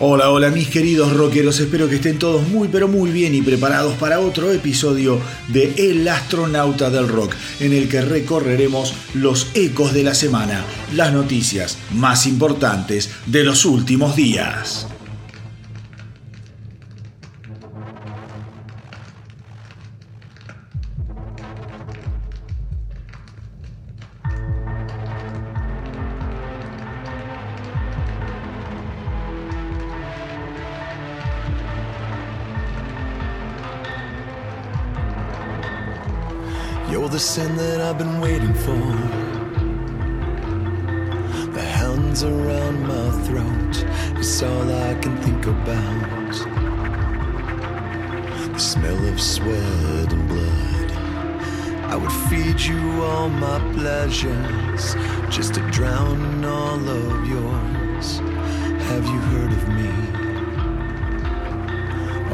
Hola, hola mis queridos rockeros, espero que estén todos muy pero muy bien y preparados para otro episodio de El astronauta del rock, en el que recorreremos los ecos de la semana, las noticias más importantes de los últimos días. The hands around my throat is all I can think about. The smell of sweat and blood. I would feed you all my pleasures just to drown all of yours. Have you heard of me?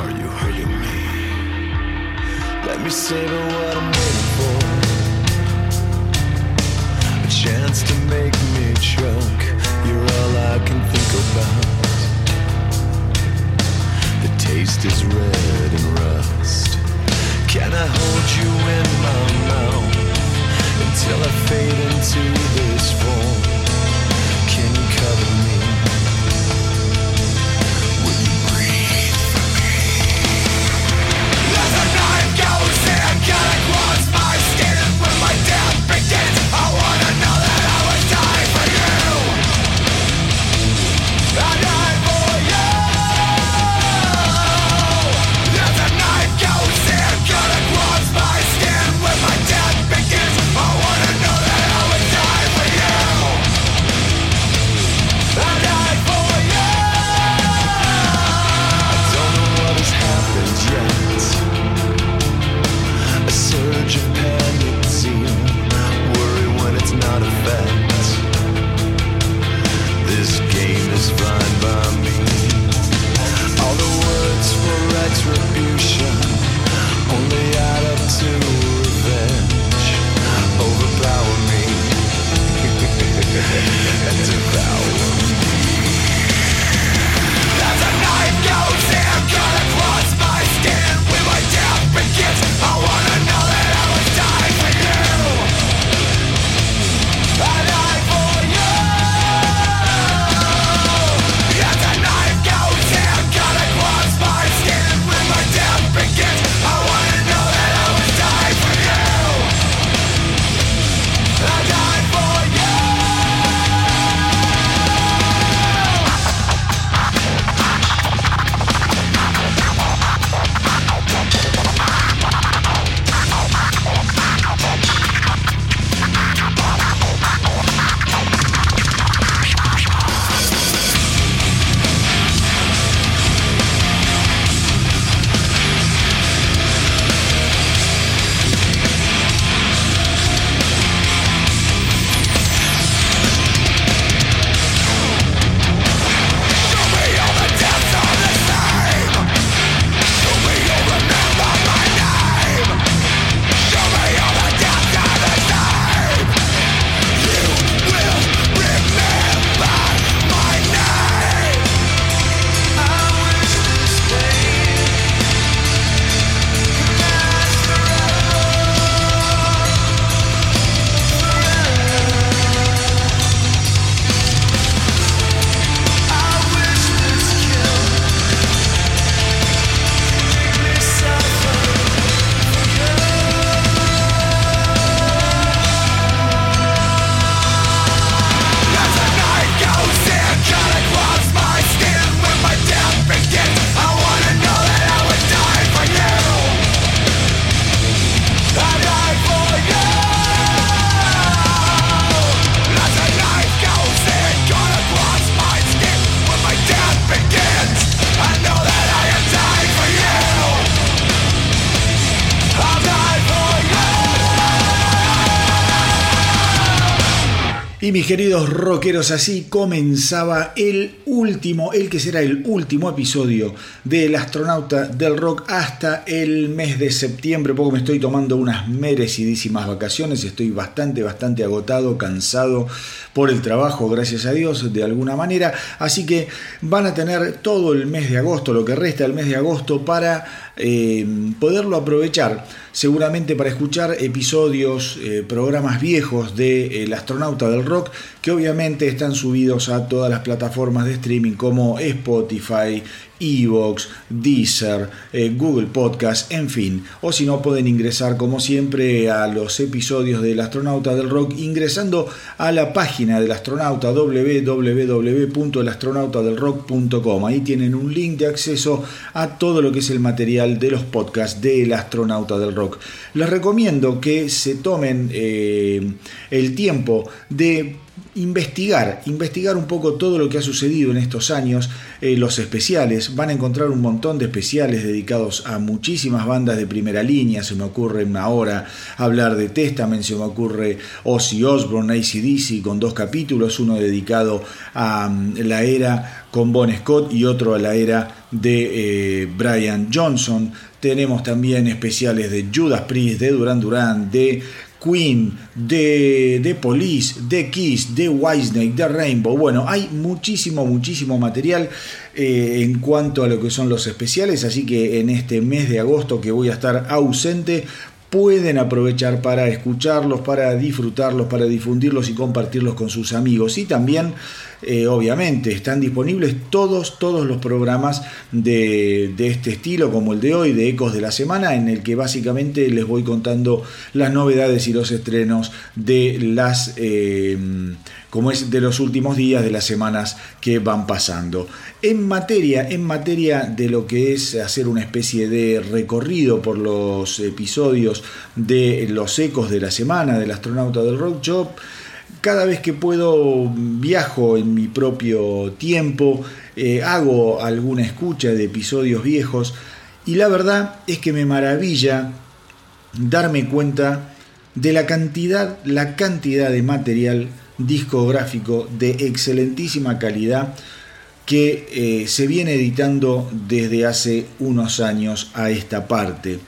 Are you hurting me? Let me savor what I'm waiting for. The taste is red and rust. Can I hold you in my mouth until I fade into this form? Can you cover me? Queridos rockeros, así comenzaba el último, el que será el último episodio del astronauta del rock hasta el mes de septiembre. Poco me estoy tomando unas merecidísimas vacaciones, estoy bastante, bastante agotado, cansado por el trabajo, gracias a Dios, de alguna manera. Así que van a tener todo el mes de agosto, lo que resta del mes de agosto, para eh, poderlo aprovechar seguramente para escuchar episodios, eh, programas viejos de El astronauta del rock, que obviamente están subidos a todas las plataformas de streaming como Spotify, Evox, Deezer, eh, Google Podcast, en fin. O si no, pueden ingresar como siempre a los episodios del astronauta del rock ingresando a la página del astronauta www.elastronautadelrock.com. Ahí tienen un link de acceso a todo lo que es el material de los podcasts del astronauta del rock. Les recomiendo que se tomen eh, el tiempo de investigar, investigar un poco todo lo que ha sucedido en estos años, eh, los especiales, van a encontrar un montón de especiales dedicados a muchísimas bandas de primera línea, se me ocurre ahora hablar de Testament, se me ocurre Ozzy Osbourne, ACDC, con dos capítulos, uno dedicado a mm, la era con Bon Scott y otro a la era de eh, Brian Johnson, tenemos también especiales de Judas Priest, de Duran Duran, de Queen, de, de Police, de Kiss, de Whitesnake, de Rainbow. Bueno, hay muchísimo, muchísimo material eh, en cuanto a lo que son los especiales, así que en este mes de agosto que voy a estar ausente, pueden aprovechar para escucharlos, para disfrutarlos, para difundirlos y compartirlos con sus amigos. Y también eh, obviamente están disponibles todos, todos los programas de, este estilo, como el de hoy, de Ecos de la Semana, en el que básicamente les voy contando las novedades y los estrenos de las... Eh, como es de los últimos días de las semanas que van pasando. En materia, en materia de lo que es hacer una especie de recorrido por los episodios de los ecos de la semana del astronauta del rock shop, cada vez que puedo viajo en mi propio tiempo, eh, hago alguna escucha de episodios viejos y la verdad es que me maravilla darme cuenta de la cantidad, la cantidad de material discográfico de excelentísima calidad que eh, se viene editando desde hace unos años a esta parte.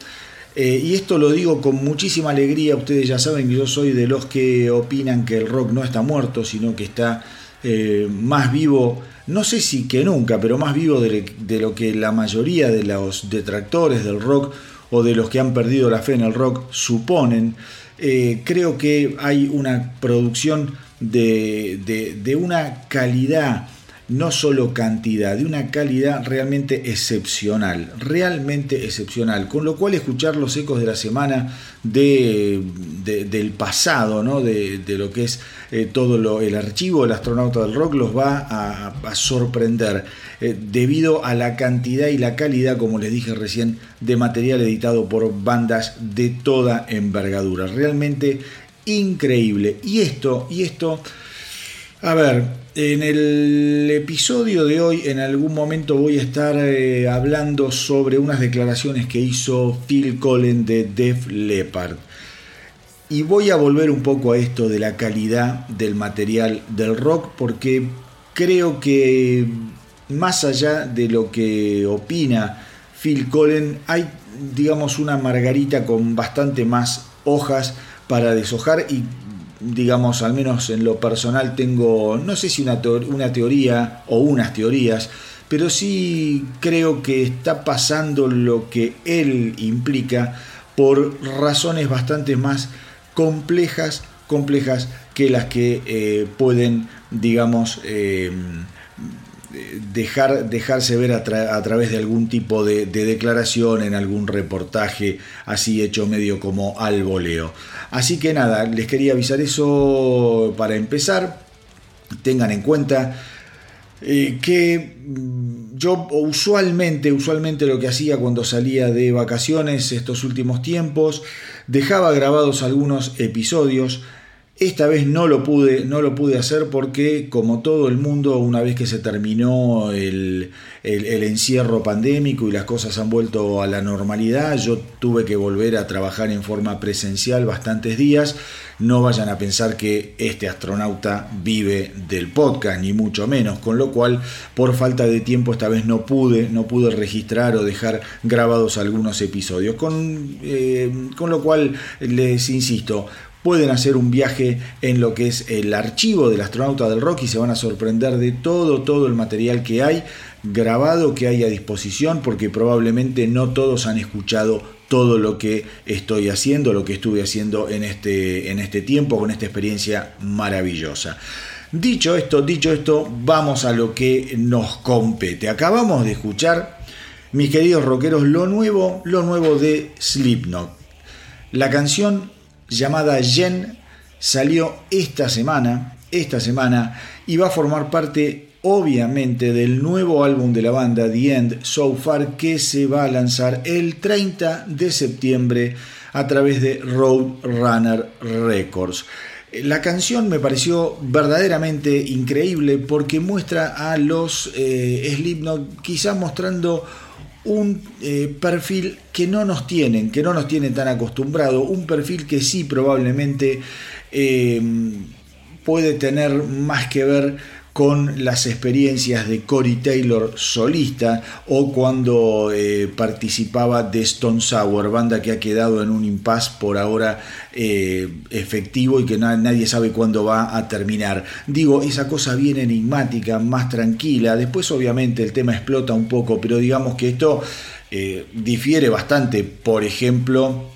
Eh, y esto lo digo con muchísima alegría, ustedes ya saben que yo soy de los que opinan que el rock no está muerto, sino que está eh, más vivo, no sé si que nunca, pero más vivo de, lo que la mayoría de los detractores del rock o de los que han perdido la fe en el rock suponen. Creo que hay una producción de, de una calidad no solo cantidad, de una calidad realmente excepcional, realmente excepcional. Con lo cual escuchar los ecos de la semana de, del pasado, ¿no? de, lo que es eh, todo el archivo del astronauta del rock, los va a, sorprender eh, debido a la cantidad y la calidad, como les dije recién, de material editado por bandas de toda envergadura. Realmente increíble. Y esto, y esto, a ver, en el episodio de hoy, en algún momento voy a estar eh, hablando sobre unas declaraciones que hizo Phil Collins de Def Leppard. Y voy a volver un poco a esto de la calidad del material del rock, porque creo que más allá de lo que opina Phil Collins, hay, digamos, una margarita con bastante más hojas para deshojar y digamos, al menos en lo personal tengo, no sé si una, una teoría o unas teorías, pero sí creo que está pasando lo que él implica por razones bastante más complejas, complejas que las que eh, pueden, digamos, eh, dejar, dejarse ver a, través de algún tipo de, declaración en algún reportaje así hecho medio como al voleo. Así que nada, les quería avisar eso para empezar. Tengan en cuenta eh, que mm, yo usualmente, usualmente lo que hacía cuando salía de vacaciones estos últimos tiempos, dejaba grabados algunos episodios Esta vez no lo pude, no lo pude hacer porque, como todo el mundo, una vez que se terminó el, el, encierro pandémico y las cosas han vuelto a la normalidad, yo tuve que volver a trabajar en forma presencial bastantes días. No vayan a pensar que este astronauta vive del podcast, ni mucho menos, con lo cual, por falta de tiempo, esta vez no pude, no pude registrar o dejar grabados algunos episodios. Con, eh, con lo cual, les insisto, pueden hacer un viaje en lo que es el archivo del astronauta del rock y se van a sorprender de todo, todo el material que hay grabado, que hay a disposición, porque probablemente no todos han escuchado todo lo que estoy haciendo, lo que estuve haciendo en este, en este tiempo, con esta experiencia maravillosa. Dicho esto, dicho esto, vamos a lo que nos compete. Acabamos de escuchar, mis queridos rockeros, lo nuevo, lo nuevo de Slipknot. La canción llamada Jen salió esta semana, esta semana y va a formar parte obviamente del nuevo álbum de la banda The End So Far que se va a lanzar el 30 de septiembre a través de Roadrunner Records. La canción me pareció verdaderamente increíble porque muestra a los eh, Slipknot quizás mostrando un eh, perfil que no nos tienen, que no nos tienen tan acostumbrado, un perfil que sí probablemente eh, puede tener más que ver con las experiencias de Cory Taylor solista o cuando eh, participaba de Stone Sour, banda que ha quedado en un impasse por ahora eh, efectivo y que nadie sabe cuándo va a terminar. Digo, esa cosa bien enigmática, más tranquila, después obviamente el tema explota un poco, pero digamos que esto eh, difiere bastante, por ejemplo,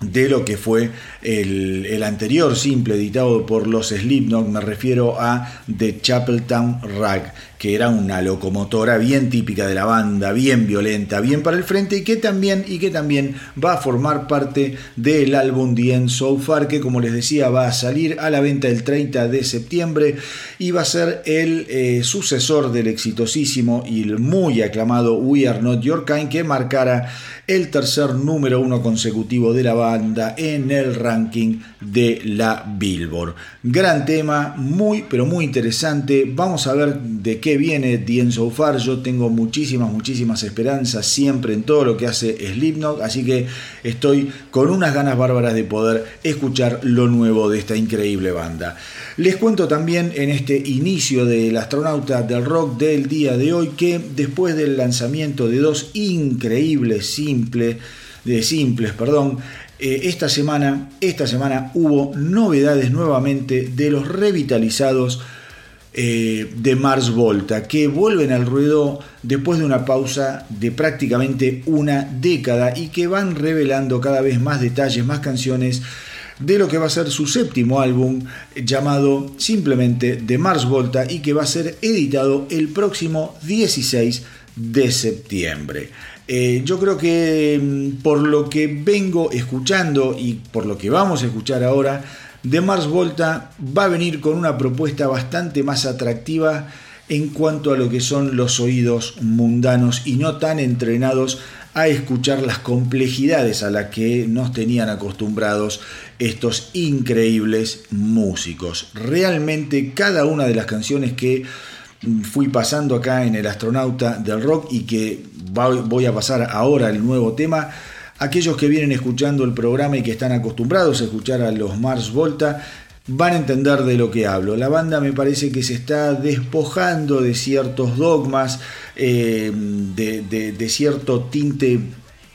de lo que fue el, anterior simple editado por los Slipknot, me refiero a The Chapeltown Rag, que era una locomotora bien típica de la banda, bien violenta, bien para el frente y que también, y que también va a formar parte del álbum The End So Far, que como les decía va a salir a la venta el 30 de septiembre y va a ser el eh, sucesor del exitosísimo y muy aclamado We Are Not Your Kind, que marcara el tercer número uno consecutivo de la banda en el ranking de la Billboard. Gran tema, muy pero muy interesante. Vamos a ver de qué viene The End So Far. Yo tengo muchísimas, muchísimas esperanzas siempre en todo lo que hace Slipknot, así que estoy con unas ganas bárbaras de poder escuchar lo nuevo de esta increíble banda. Les cuento también en este inicio del astronauta del rock del día de hoy que después del lanzamiento de dos increíbles simples, de simples, perdón, eh, esta semana, esta semana hubo novedades nuevamente de los revitalizados eh, de Mars Volta, que vuelven al ruedo después de una pausa de prácticamente una década y que van revelando cada vez más detalles, más canciones de lo que va a ser su séptimo álbum llamado simplemente The Mars Volta y que va a ser editado el próximo 16 de septiembre. Eh, yo creo que mm, por lo que vengo escuchando y por lo que vamos a escuchar ahora, The Mars Volta va a venir con una propuesta bastante más atractiva en cuanto a lo que son los oídos mundanos y no tan entrenados a escuchar las complejidades a las que nos tenían acostumbrados estos increíbles músicos. Realmente cada una de las canciones que fui pasando acá en el astronauta del rock y que voy a pasar ahora el nuevo tema, aquellos que vienen escuchando el programa y que están acostumbrados a escuchar a los Mars Volta, van a entender de lo que hablo. La banda me parece que se está despojando de ciertos dogmas, eh, de, cierto tinte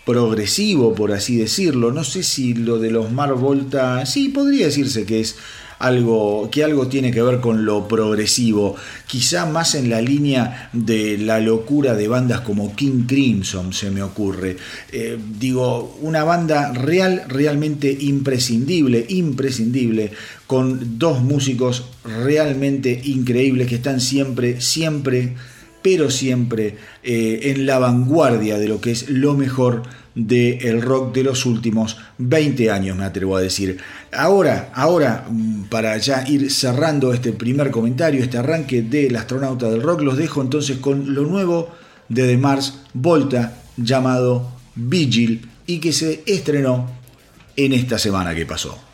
progresivo, por así decirlo. No sé si lo de los Mar Volta, sí, podría decirse que es algo que algo tiene que ver con lo progresivo, quizá más en la línea de la locura de bandas como King Crimson se me ocurre. Eh, digo, una banda real, realmente imprescindible, imprescindible, con dos músicos realmente increíbles que están siempre, siempre, pero siempre eh, en la vanguardia de lo que es lo mejor del rock de los últimos 20 años, me atrevo a decir. Ahora, ahora, mm, para ya ir cerrando este primer comentario, este arranque del astronauta del rock, los dejo entonces con lo nuevo de The Mars Volta llamado Vigil y que se estrenó en esta semana que pasó.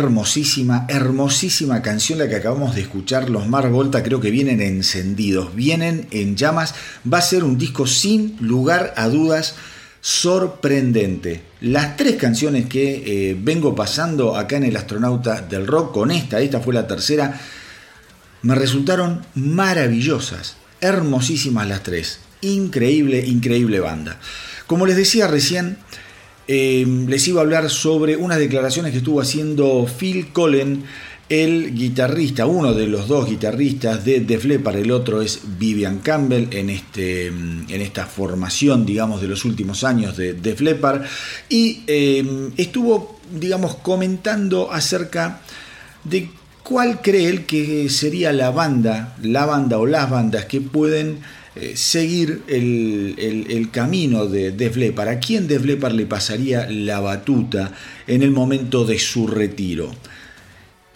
Hermosísima, hermosísima canción la que acabamos de escuchar. Los Mar Volta creo que vienen encendidos, vienen en llamas. Va a ser un disco sin lugar a dudas sorprendente. Las tres canciones que eh, vengo pasando acá en el Astronauta del Rock, con esta, esta fue la tercera, me resultaron maravillosas, hermosísimas las tres. Increíble, increíble banda. Como les decía recién, eh, les iba a hablar sobre unas declaraciones que estuvo haciendo Phil Collen, el guitarrista, uno de los dos guitarristas de Def Leppard, el otro es Vivian Campbell en, este, en esta formación, digamos, de los últimos años de Def Leppard, y eh, estuvo, digamos, comentando acerca de cuál cree él que sería la banda, la banda o las bandas que pueden eh, seguir el, camino de Def Leppard. ¿A quién Def Leppard le pasaría la batuta en el momento de su retiro?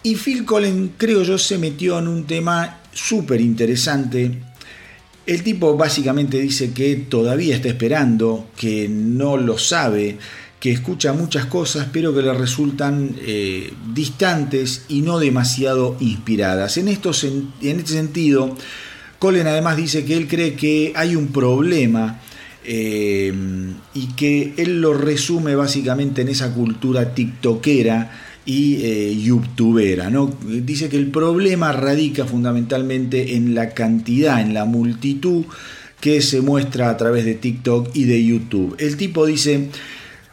Y Phil Collins, creo yo, se metió en un tema súper interesante. El tipo básicamente dice que todavía está esperando, que no lo sabe, que escucha muchas cosas, pero que le resultan eh, distantes y no demasiado inspiradas. En, esto, en este sentido, Colin además dice que él cree que hay un problema eh, y que él lo resume básicamente en esa cultura tiktokera y eh, youtubera. ¿no? Dice que el problema radica fundamentalmente en la cantidad, en la multitud que se muestra a través de TikTok y de YouTube. El tipo dice,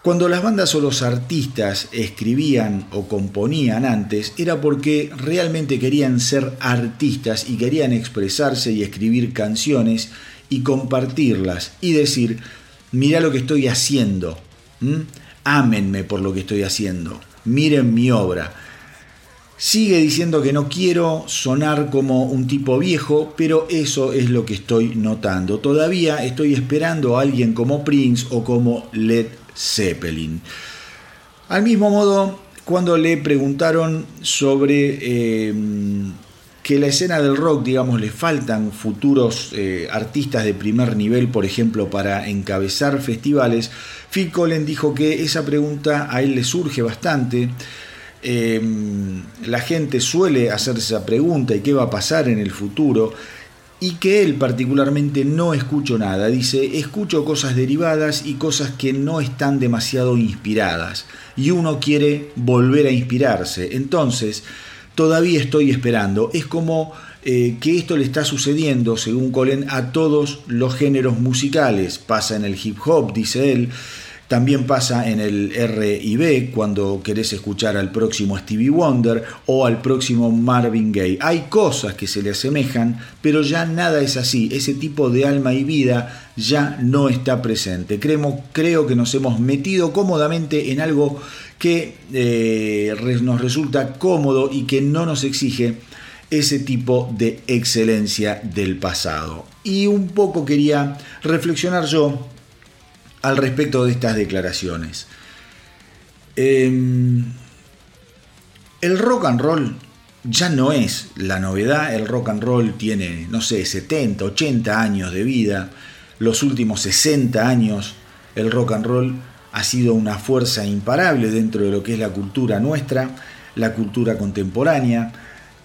cuando las bandas o los artistas escribían o componían antes, era porque realmente querían ser artistas y querían expresarse y escribir canciones y compartirlas y decir, mira lo que estoy haciendo, ámenme por lo que estoy haciendo, miren mi obra. Sigue diciendo que no quiero sonar como un tipo viejo, pero eso es lo que estoy notando. Todavía estoy esperando a alguien como Prince o como Led Zeppelin. Al mismo modo, cuando le preguntaron sobre eh, que la escena del rock, digamos, le faltan futuros eh, artistas de primer nivel, por ejemplo, para encabezar festivales, Phil Collins dijo que esa pregunta a él le surge bastante. Eh, la gente suele hacerse esa pregunta y qué va a pasar en el futuro y que él particularmente no escucho nada. Dice, escucho cosas derivadas y cosas que no están demasiado inspiradas. Y uno quiere volver a inspirarse. Entonces, todavía estoy esperando. Es como eh, que esto le está sucediendo, según Colin, a todos los géneros musicales. Pasa en el hip hop, dice él. También pasa en el R&B cuando querés escuchar al próximo Stevie Wonder o al próximo Marvin Gaye. Hay cosas que se le asemejan, pero ya nada es así. Ese tipo de alma y vida ya no está presente. Creo, que nos hemos metido cómodamente en algo que eh, nos resulta cómodo y que no nos exige ese tipo de excelencia del pasado. Y un poco quería reflexionar yo al respecto de estas declaraciones. Em, el rock and roll ya no es la novedad, el rock and roll tiene, no sé, 70, 80 años de vida, los últimos 60 años el rock and roll ha sido una fuerza imparable dentro de lo que es la cultura nuestra, la cultura contemporánea.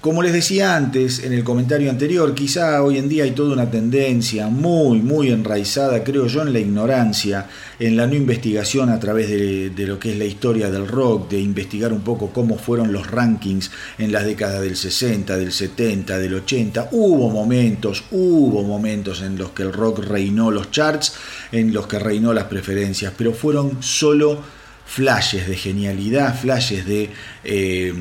Como les decía antes en el comentario anterior, quizá hoy en día hay toda una tendencia muy, muy enraizada, creo yo, en la ignorancia, en la no investigación a través de, lo que es la historia del rock, de investigar un poco cómo fueron los rankings en las décadas del 60, del 70, del 80. Hubo momentos, hubo momentos en los que el rock reinó los charts, en los que reinó las preferencias, pero fueron solo flashes de genialidad, flashes de, eh,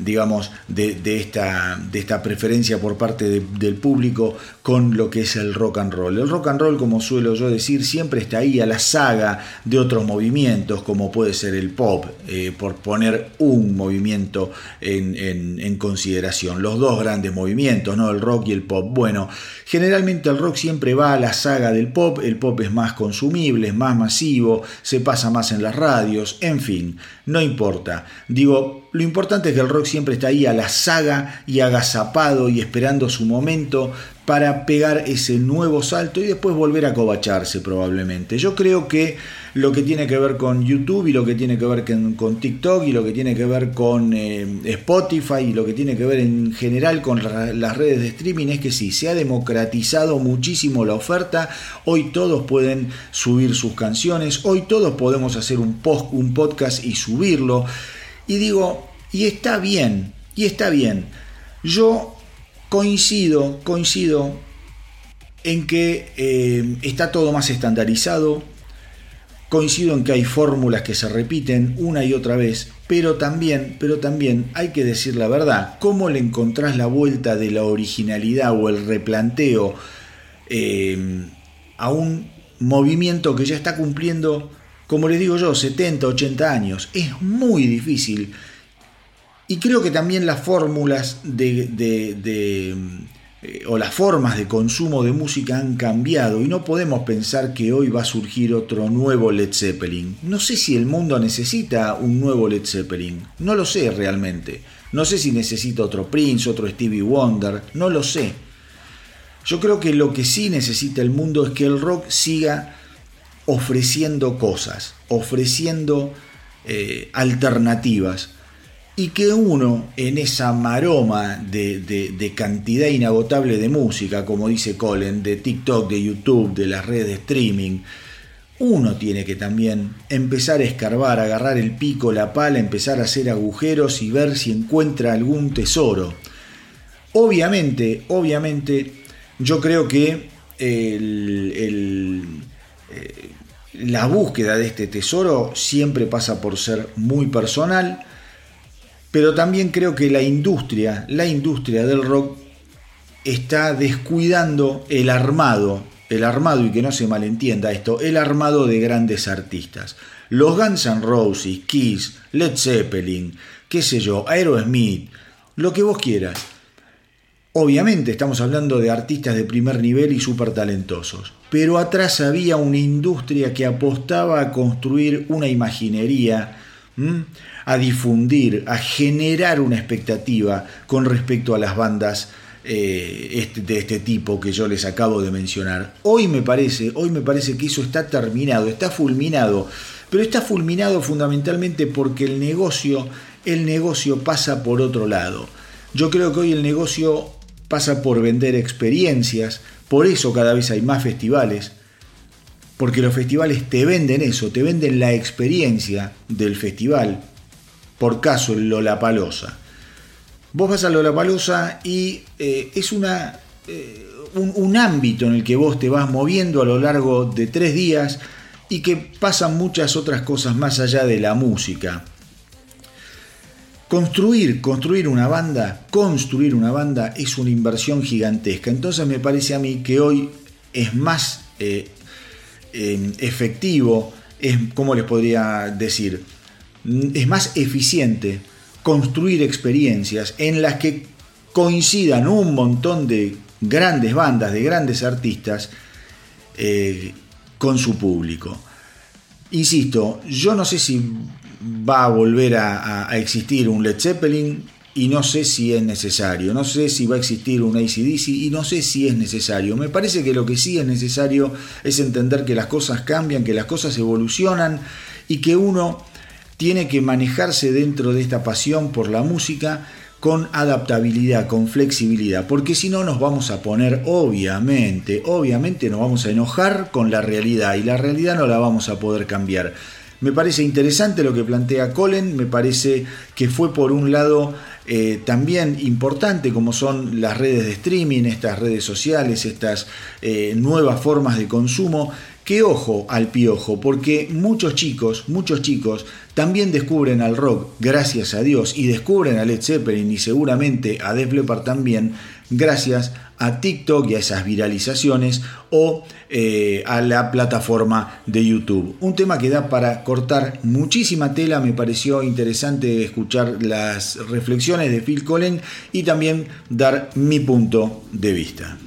digamos, de, esta, de, esta, preferencia por parte de, del público con lo que es el rock and roll. El rock and roll, como suelo yo decir, siempre está ahí a la saga de otros movimientos, como puede ser el pop, eh, por poner un movimiento en, en, en, consideración. Los dos grandes movimientos, ¿no? el rock y el pop. Bueno, generalmente el rock siempre va a la saga del pop, el pop es más consumible, es más masivo, se pasa más en las radios, en fin, no importa. Digo, lo importante es que el rock siempre está ahí a la saga y agazapado y esperando su momento para pegar ese nuevo salto y después volver a covacharse probablemente. Yo creo que lo que tiene que ver con YouTube y lo que tiene que ver con, TikTok y lo que tiene que ver con eh, Spotify y lo que tiene que ver en general con las redes de streaming es que sí, se ha democratizado muchísimo la oferta. Hoy todos pueden subir sus canciones, hoy todos podemos hacer un, post, un podcast y subirlo. Y digo, y está bien, y está bien. Yo coincido, coincido en que eh, está todo más estandarizado, coincido en que hay fórmulas que se repiten una y otra vez, pero también, pero también hay que decir la verdad, cómo le encontrás la vuelta de la originalidad o el replanteo eh, a un movimiento que ya está cumpliendo, como les digo yo, 70, 80 años. Es muy difícil y creo que también las fórmulas de, eh, o las formas de consumo de música han cambiado y no podemos pensar que hoy va a surgir otro nuevo Led Zeppelin. No sé si el mundo necesita un nuevo Led Zeppelin, no lo sé realmente. No sé si necesita otro Prince, otro Stevie Wonder, no lo sé. Yo creo que lo que sí necesita el mundo es que el rock siga ofreciendo cosas, ofreciendo eh, alternativas y que uno en esa maroma de, de, cantidad inagotable de música, como dice Colin, de TikTok, de YouTube, de las redes de streaming, uno tiene que también empezar a escarbar, agarrar el pico, la pala, empezar a hacer agujeros y ver si encuentra algún tesoro. Obviamente, obviamente, yo creo que eh, la búsqueda de este tesoro siempre pasa por ser muy personal, pero también creo que la industria, la industria del rock está descuidando el armado, el armado y que no se malentienda esto, el armado de grandes artistas. Los Guns N' Roses, Kiss, Led Zeppelin, qué sé yo, Aerosmith, lo que vos quieras. Obviamente estamos hablando de artistas de primer nivel y súper talentosos, pero atrás había una industria que apostaba a construir una imaginería. A difundir, a generar una expectativa con respecto a las bandas eh, este, de este tipo que yo les acabo de mencionar. Hoy me parece, hoy me parece que eso está terminado, está fulminado, pero está fulminado fundamentalmente porque el negocio, el negocio pasa por otro lado. Yo creo que hoy el negocio pasa por vender experiencias, por eso cada vez hay más festivales, porque los festivales te venden eso, te venden la experiencia del festival, por caso el Lollapalooza. Vos vas a Lollapalooza y eh, es una, eh, un, ámbito en el que vos te vas moviendo a lo largo de tres días y que pasan muchas otras cosas más allá de la música. Construir, construir una banda, construir una banda es una inversión gigantesca. Entonces me parece a mí que hoy es más eh, efectivo, es, ¿cómo les podría decir? Es más eficiente construir experiencias en las que coincidan un montón de grandes bandas, de grandes artistas eh, con su público. Insisto, yo no sé si va a volver a, a, existir un Led Zeppelin y no sé si es necesario, no sé si va a existir un ACDC y no sé si es necesario. Me parece que lo que sí es necesario es entender que las cosas cambian, que las cosas evolucionan y que uno tiene que manejarse dentro de esta pasión por la música con adaptabilidad, con flexibilidad, porque si no nos vamos a poner, obviamente, obviamente nos vamos a enojar con la realidad y la realidad no la vamos a poder cambiar. Me parece interesante lo que plantea Colin, me parece que fue por un lado eh, también importante como son las redes de streaming, estas redes sociales, estas eh, nuevas formas de consumo, que ojo al piojo, porque muchos chicos, muchos chicos también descubren al rock, gracias a Dios, y descubren a Led Zeppelin y seguramente a Def Leppard también, gracias a TikTok y a esas viralizaciones o eh, a la plataforma de YouTube. Un tema que da para cortar muchísima tela, me pareció interesante escuchar las reflexiones de Phil Collins y también dar mi punto de vista.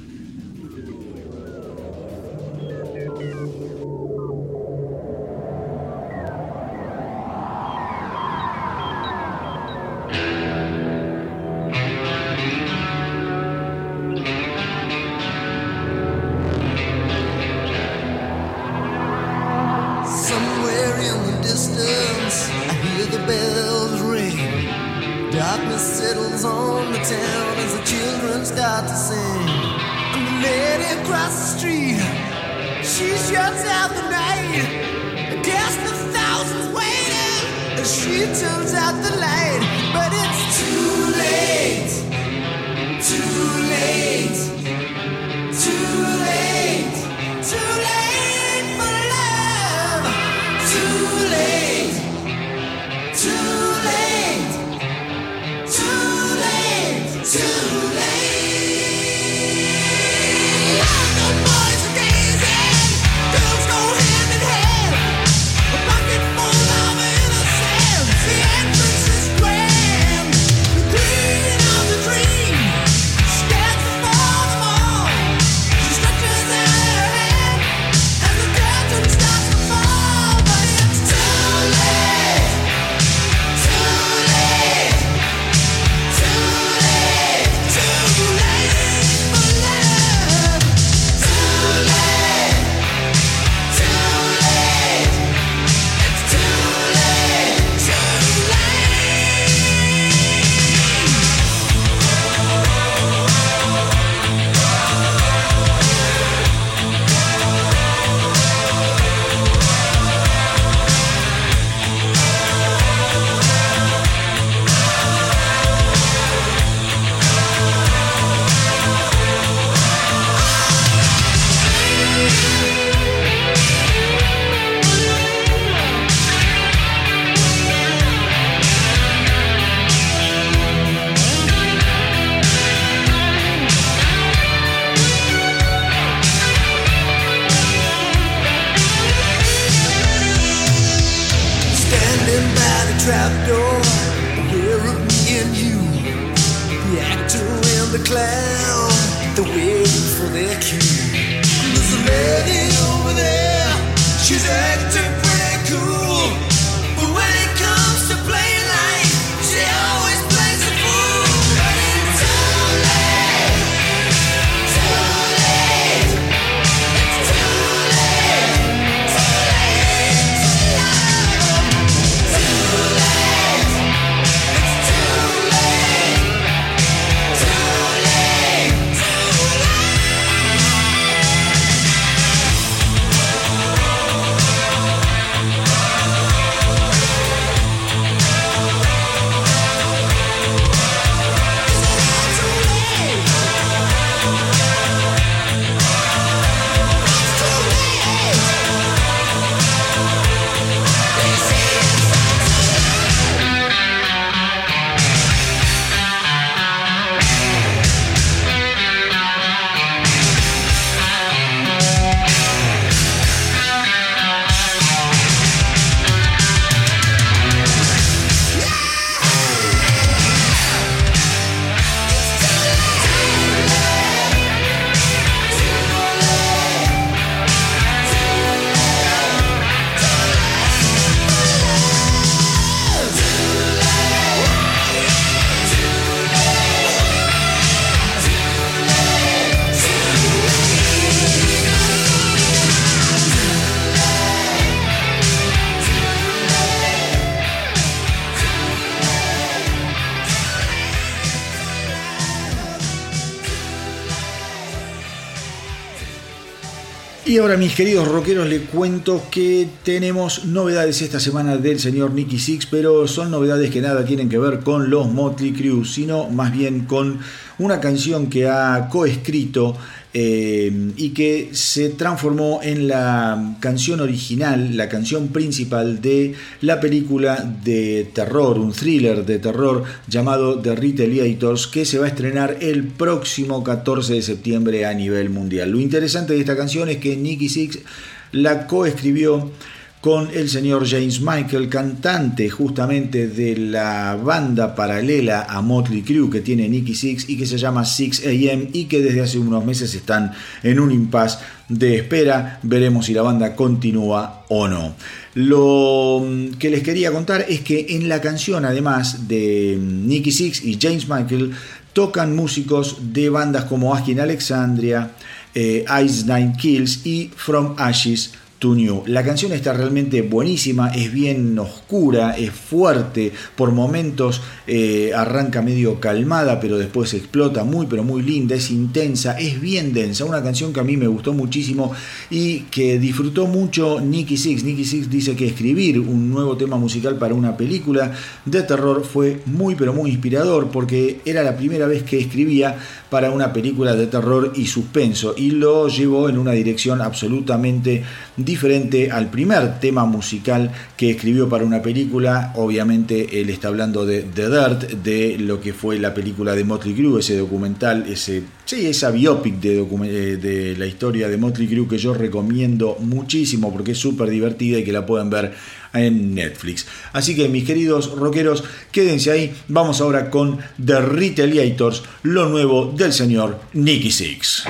Mis queridos rockeros les cuento que tenemos novedades esta semana del señor Nicky Six, pero son novedades que nada tienen que ver con los Motley Crue, sino más bien con una canción que ha coescrito eh, y que se transformó en la canción original, la canción principal de la película de terror, un thriller de terror llamado The Retaliators, que se va a estrenar el próximo 14 de septiembre a nivel mundial. Lo interesante de esta canción es que Nicky Six la coescribió con el señor James Michael, cantante justamente de la banda paralela a Motley Crue que tiene Nicky Six y que se llama 6 AM y que desde hace unos meses están en un impasse de espera. Veremos si la banda continúa o no. Lo que les quería contar es que en la canción, además de Nicky Six y James Michael, tocan músicos de bandas como Askin Alexandria, eh, Ice Nine Kills y From Ashes la canción está realmente buenísima, es bien oscura, es fuerte, por momentos eh, arranca medio calmada, pero después explota muy, pero muy linda, es intensa, es bien densa. Una canción que a mí me gustó muchísimo y que disfrutó mucho Nicky Six. Nicky Six dice que escribir un nuevo tema musical para una película de terror fue muy, pero muy inspirador porque era la primera vez que escribía para una película de terror y suspenso y lo llevó en una dirección absolutamente diferente al primer tema musical que escribió para una película. Obviamente él está hablando de The Dirt, de lo que fue la película de Motley Crue, ese documental, ese, sí, esa biopic de, eh, de la historia de Motley Crue que yo recomiendo muchísimo porque es súper divertida y que la pueden ver en Netflix. Así que mis queridos rockeros, quédense ahí. Vamos ahora con The Retaliators, lo nuevo del señor Nicky Six.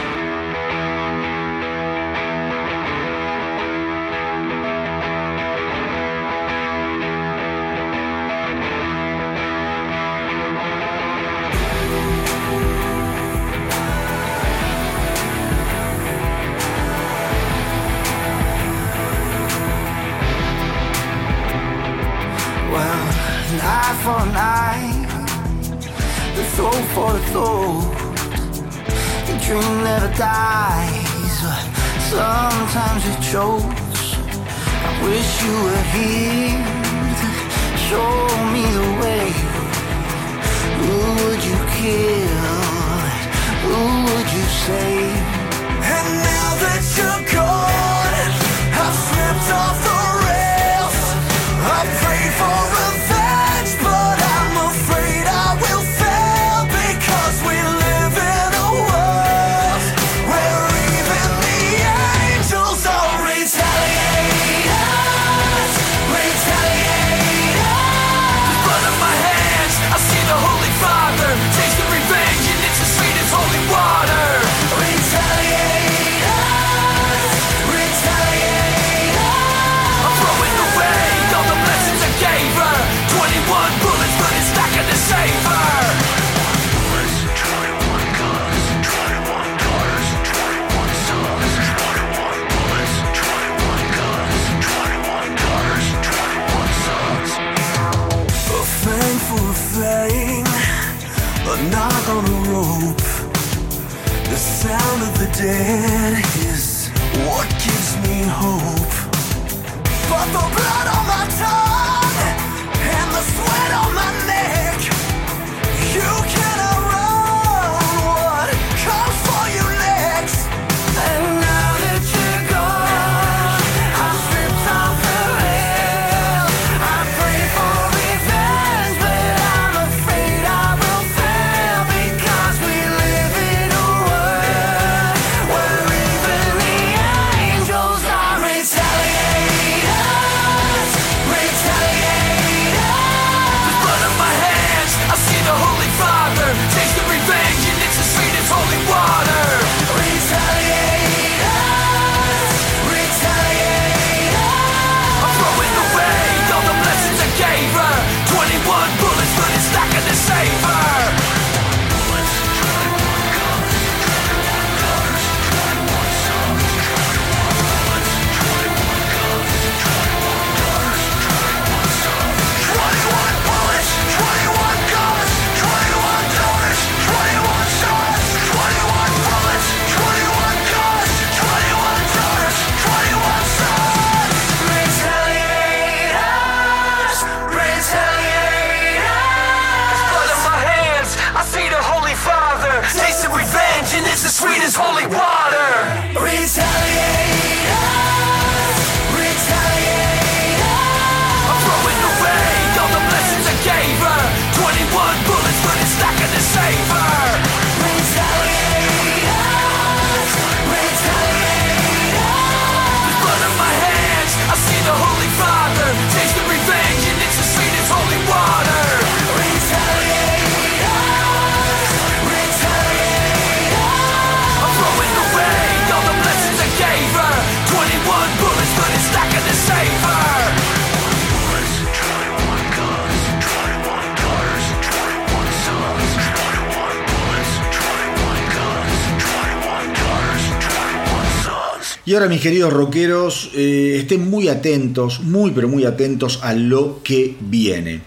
Y ahora mis queridos rockeros, eh, estén muy atentos, muy pero muy atentos a lo que viene.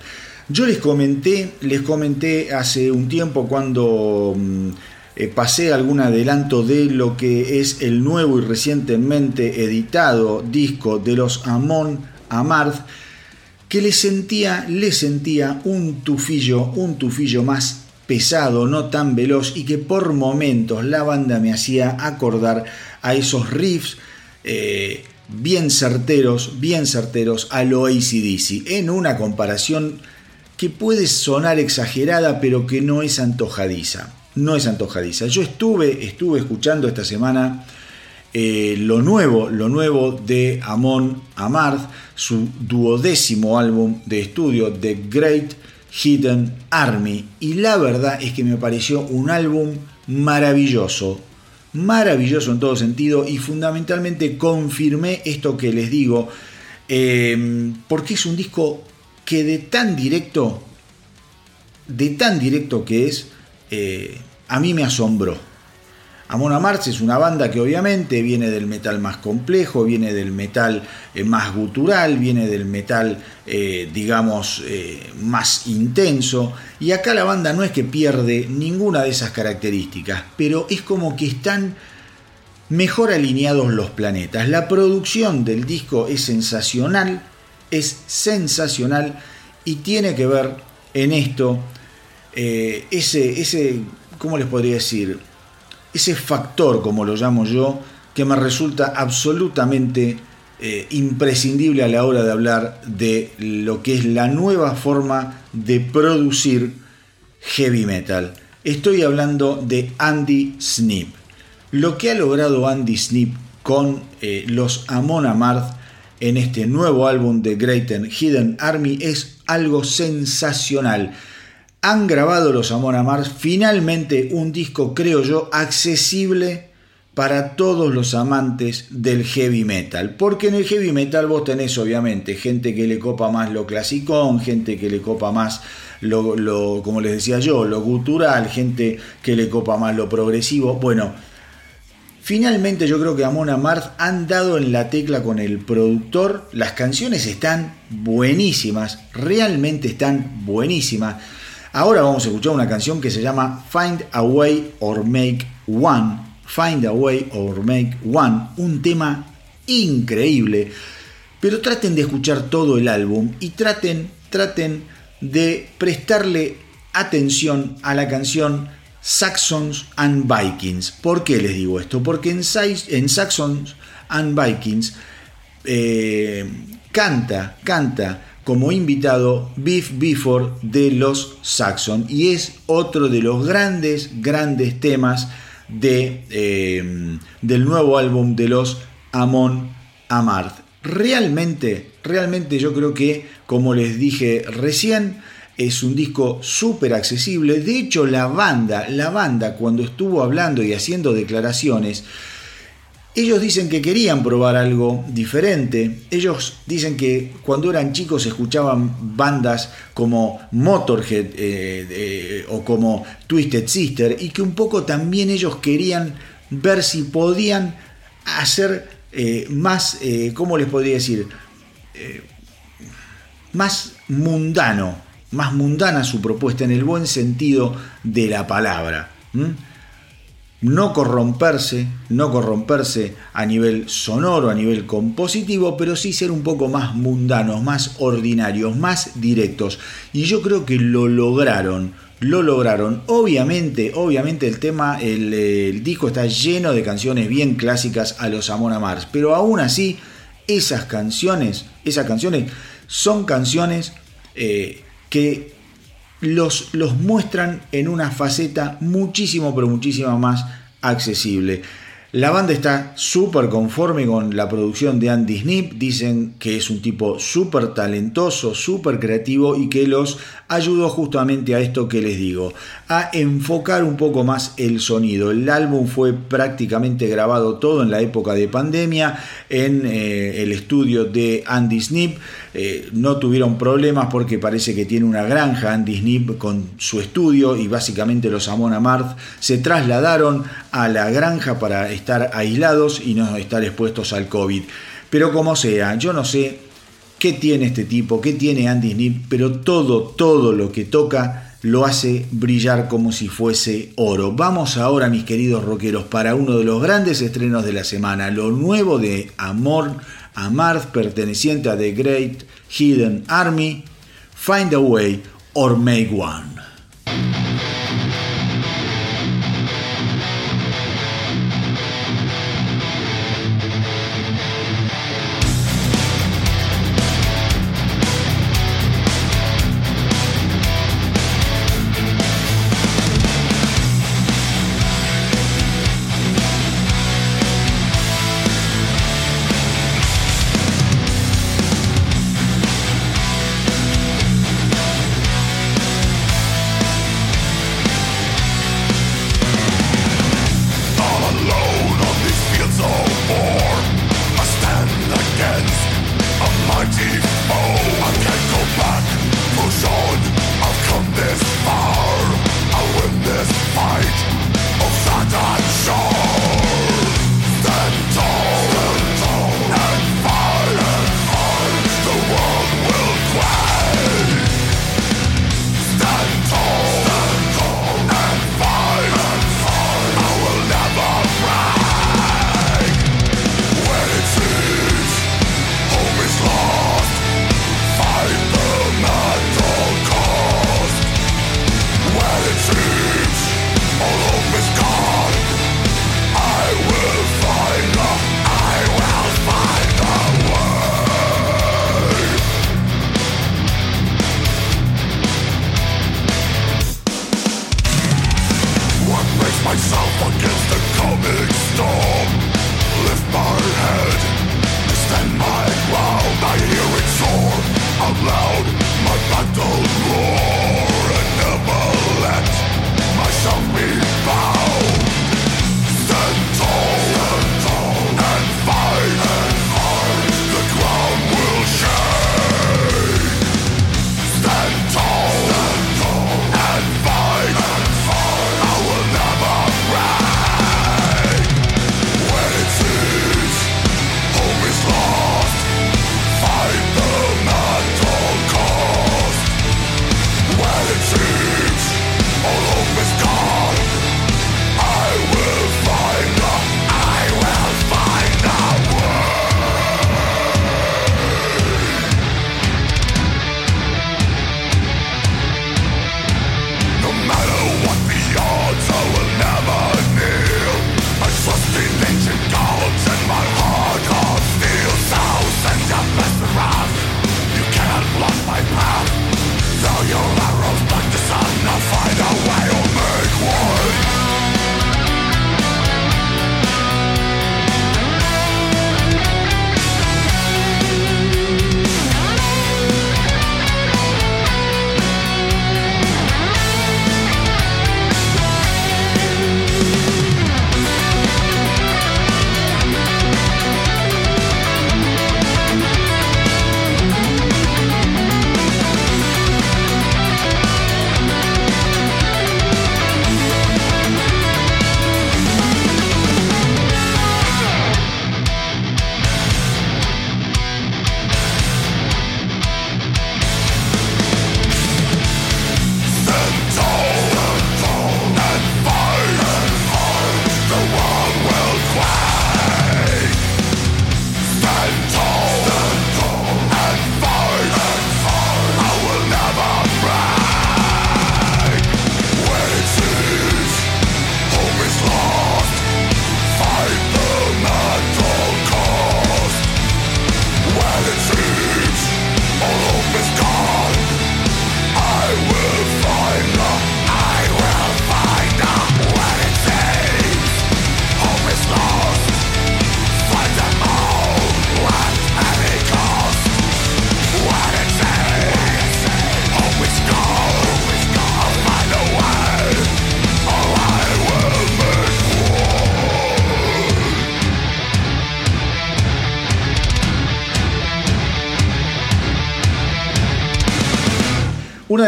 Yo les comenté, les comenté hace un tiempo cuando mm, eh, pasé algún adelanto de lo que es el nuevo y recientemente editado disco de los Amon Amarth, que le sentía, le sentía un tufillo, un tufillo más pesado, no tan veloz y que por momentos la banda me hacía acordar a esos riffs eh, bien certeros, bien certeros a lo ACDC, en una comparación que puede sonar exagerada pero que no es antojadiza, no es antojadiza. Yo estuve, estuve escuchando esta semana eh, lo nuevo, lo nuevo de Amon Amarth, su duodécimo álbum de estudio, The Great Hidden Army. Y la verdad es que me pareció un álbum maravilloso, maravilloso en todo sentido y fundamentalmente confirmé esto que les digo, eh, porque es un disco que de tan directo, de tan directo que es, eh, a mí me asombró. Amon Amarth es una banda que obviamente viene del metal más complejo, viene del metal eh, más gutural, viene del metal, eh, digamos, eh, más intenso. Y acá la banda no es que pierde ninguna de esas características, pero es como que están mejor alineados los planetas. La producción del disco es sensacional, es sensacional y tiene que ver en esto ese, ese, ¿cómo les podría decir? Ese factor, como lo llamo yo, que me resulta absolutamente eh, imprescindible a la hora de hablar de lo que es la nueva forma de producir heavy metal. Estoy hablando de Andy Snip. Lo que ha logrado Andy Snip con eh, los Amon Amarth en este nuevo álbum de Great and Hidden Army es algo sensacional han grabado los Amon Amarth finalmente un disco, creo yo, accesible para todos los amantes del heavy metal. Porque en el heavy metal vos tenés obviamente gente que le copa más lo clasicón, gente que le copa más lo, como les decía yo, lo gutural, gente que le copa más lo progresivo. Bueno, finalmente yo creo que Amon Amarth han dado en la tecla con el productor. Las canciones están buenísimas, realmente están buenísimas. Ahora vamos a escuchar una canción que se llama Find a Way or Make One. Find a Way or Make One. Un tema increíble. Pero traten de escuchar todo el álbum y traten, traten de prestarle atención a la canción Saxons and Vikings. ¿Por qué les digo esto? Porque en, Saxons and Vikings eh, canta, canta como invitado Beef Before de los Saxon y es otro de los grandes, grandes temas de, eh, del nuevo álbum de los Amon Amarth. Realmente, realmente yo creo que, como les dije recién, es un disco súper accesible. De hecho, la banda, la banda cuando estuvo hablando y haciendo declaraciones, ellos dicen que querían probar algo diferente. Ellos dicen que cuando eran chicos escuchaban bandas como Motorhead eh, o como Twisted Sister y que un poco también ellos querían ver si podían hacer eh, más, eh, ¿cómo les podría decir? más mundano, más mundana su propuesta en el buen sentido de la palabra no corromperse, no corromperse a nivel sonoro, a nivel compositivo, pero sí ser un poco más mundanos, más ordinarios, más directos. Y yo creo que lo lograron, lo lograron. Obviamente, obviamente el tema, el, disco está lleno de canciones bien clásicas a los Amon Mars, pero aún así esas canciones, esas canciones son canciones eh, que los, los muestran en una faceta muchísimo, pero muchísimo más accesible. La banda está súper conforme con la producción de Andy Snip, dicen que es un tipo súper talentoso, súper creativo y que los ayudó justamente a esto que les digo, a enfocar un poco más el sonido. El álbum fue prácticamente grabado todo en la época de pandemia en eh, el estudio de Andy Snip. Eh, no tuvieron problemas porque parece que tiene una granja Andy Snip con su estudio y básicamente los Amon Amarth se trasladaron a la granja para estar aislados y no estar expuestos al COVID. Pero como sea, yo no sé qué tiene este tipo, qué tiene Andy Snip, pero todo, todo lo que toca lo hace brillar como si fuese oro. Vamos ahora, mis queridos rockeros, para uno de los grandes estrenos de la semana, lo nuevo de Amor Amarth, perteneciente a The Great Hidden Army, Find a Way or Make One.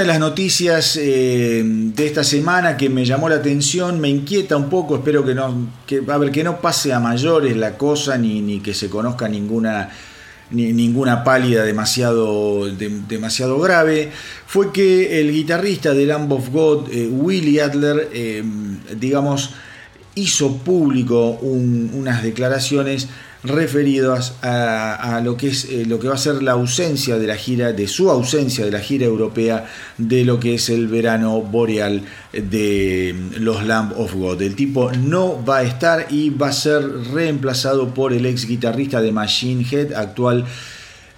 Las noticias eh, de esta semana que me llamó la atención, me inquieta un poco, espero que no, que, a ver, que no pase a mayores la cosa ni, que se conozca ninguna, ni, ninguna pálida demasiado, demasiado grave, fue que el guitarrista de Lamb of God, eh, Willie Adler, eh, digamos, hizo público unas declaraciones referidas a, lo que es eh, lo que va a ser la ausencia de la gira, de su ausencia de la gira europea de lo que es el verano boreal de los Lamb of God. El tipo no va a estar y va a ser reemplazado por el ex guitarrista de Machine Head, actual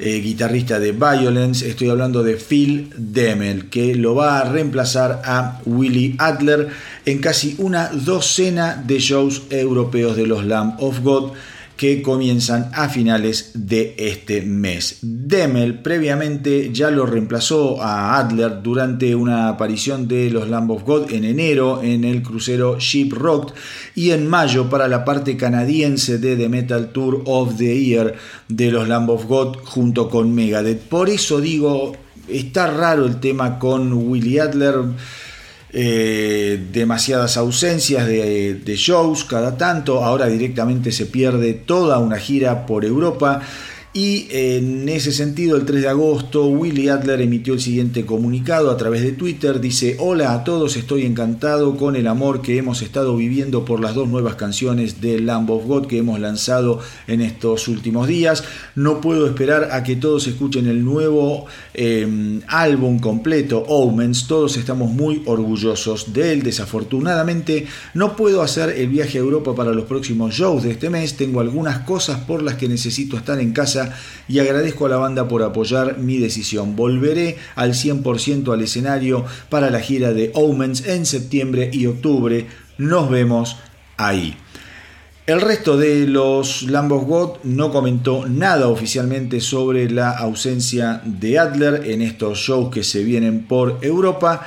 eh, guitarrista de Violence, estoy hablando de Phil Demel, que lo va a reemplazar a Willie Adler en casi una docena de shows europeos de los Lamb of God que comienzan a finales de este mes. Demel previamente ya lo reemplazó a Adler durante una aparición de los Lamb of God en enero en el crucero Ship Rocked y en mayo para la parte canadiense de The Metal Tour of the Year de los Lamb of God junto con Megadeth. Por eso digo, está raro el tema con Willie Adler eh, demasiadas ausencias de, de, shows cada tanto, ahora directamente se pierde toda una gira por Europa y en ese sentido, el 3 de agosto, Willie Adler emitió el siguiente comunicado a través de Twitter. Dice, hola a todos, estoy encantado con el amor que hemos estado viviendo por las dos nuevas canciones de Lamb of God que hemos lanzado en estos últimos días. No puedo esperar a que todos escuchen el nuevo eh, álbum completo, Omens. Todos estamos muy orgullosos de él. Desafortunadamente, no puedo hacer el viaje a Europa para los próximos shows de este mes. Tengo algunas cosas por las que necesito estar en casa y agradezco a la banda por apoyar mi decisión. Volveré al 100% al escenario para la gira de Omens en septiembre y octubre. Nos vemos ahí. El resto de los Lamb of God no comentó nada oficialmente sobre la ausencia de Adler en estos shows que se vienen por Europa.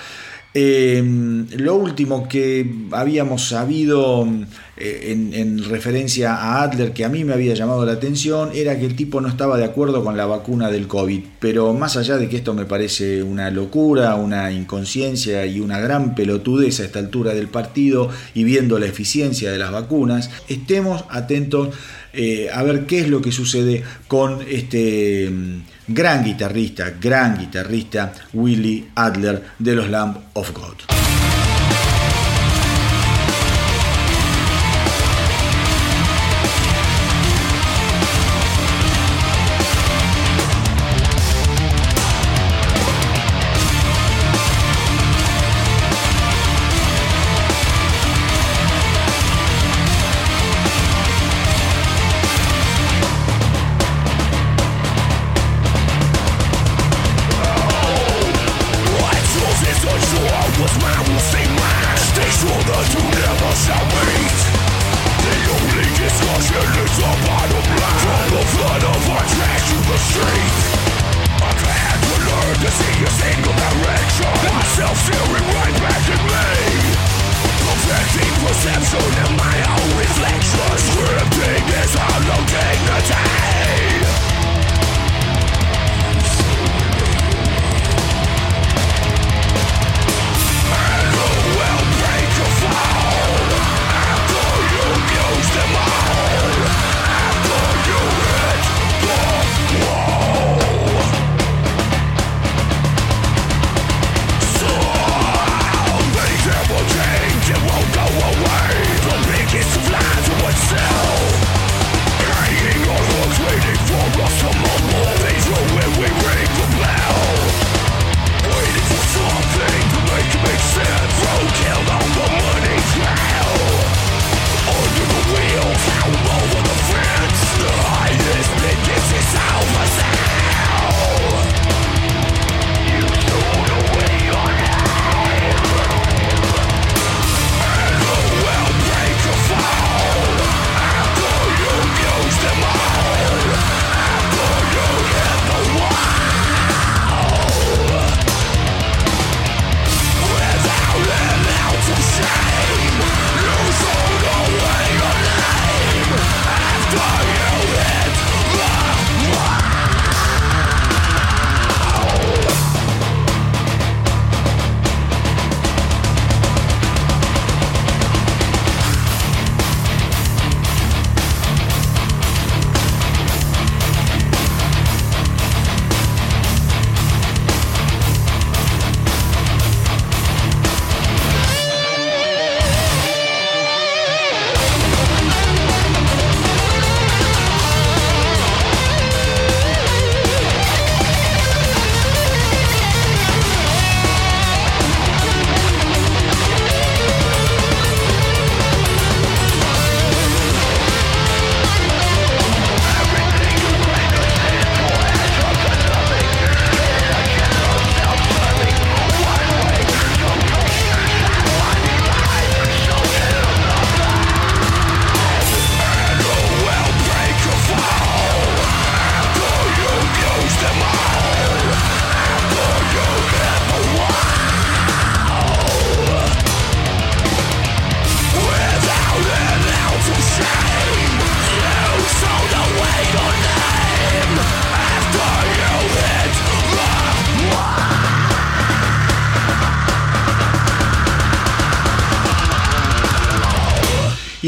Em, lo último que habíamos sabido eh, en, referencia a Adler, que a mí me había llamado la atención, era que el tipo no estaba de acuerdo con la vacuna del COVID. Pero más allá de que esto me parece una locura, una inconsciencia y una gran pelotudez a esta altura del partido y viendo la eficiencia de las vacunas, estemos atentos eh, a ver qué es lo que sucede con este gran guitarrista, gran guitarrista Willie Adler de los Lamb of God.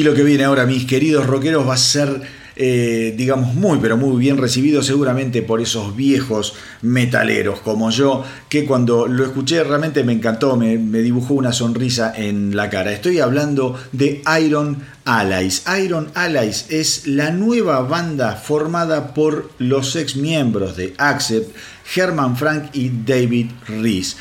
Lo que viene ahora, mis queridos rockeros, va a ser eh, digamos, muy, pero muy bien recibido seguramente por esos viejos metaleros como yo, que cuando lo escuché realmente me encantó, me, dibujó una sonrisa en la cara. Estoy hablando de Iron Allies. Iron Allies es la nueva banda formada por los ex miembros de Accept, Herman Frank y David Reese.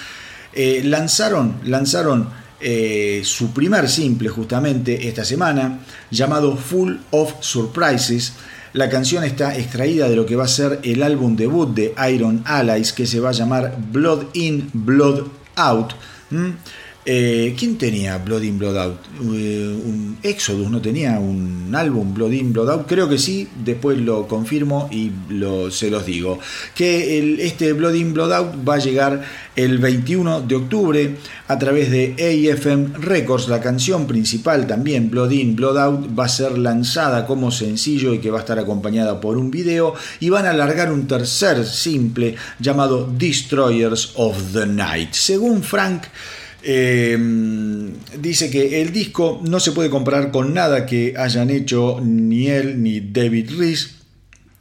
Eh, lanzaron, lanzaron eh, su primer simple justamente esta semana, llamado Full of Surprises. La canción está extraída de lo que va a ser el álbum debut de Iron Allies, que se va a llamar Blood In, Blood Out. Eh, ¿Quién tenía Blood In, Blood Out? Eh, un Exodus no tenía un álbum Blood In, Blood Out. Creo que sí, después lo confirmo y se los digo. Que este Blood In, Blood Out va a llegar el 21 de octubre a través de AFM Records. La canción principal también, Blood In, Blood Out, va a ser lanzada como sencillo y que va a estar acompañada por un video. Y van a alargar un tercer simple llamado Destroyers of the Night. Según Frank. Eh, dice que el disco no se puede comparar con nada que hayan hecho ni él ni David Reese.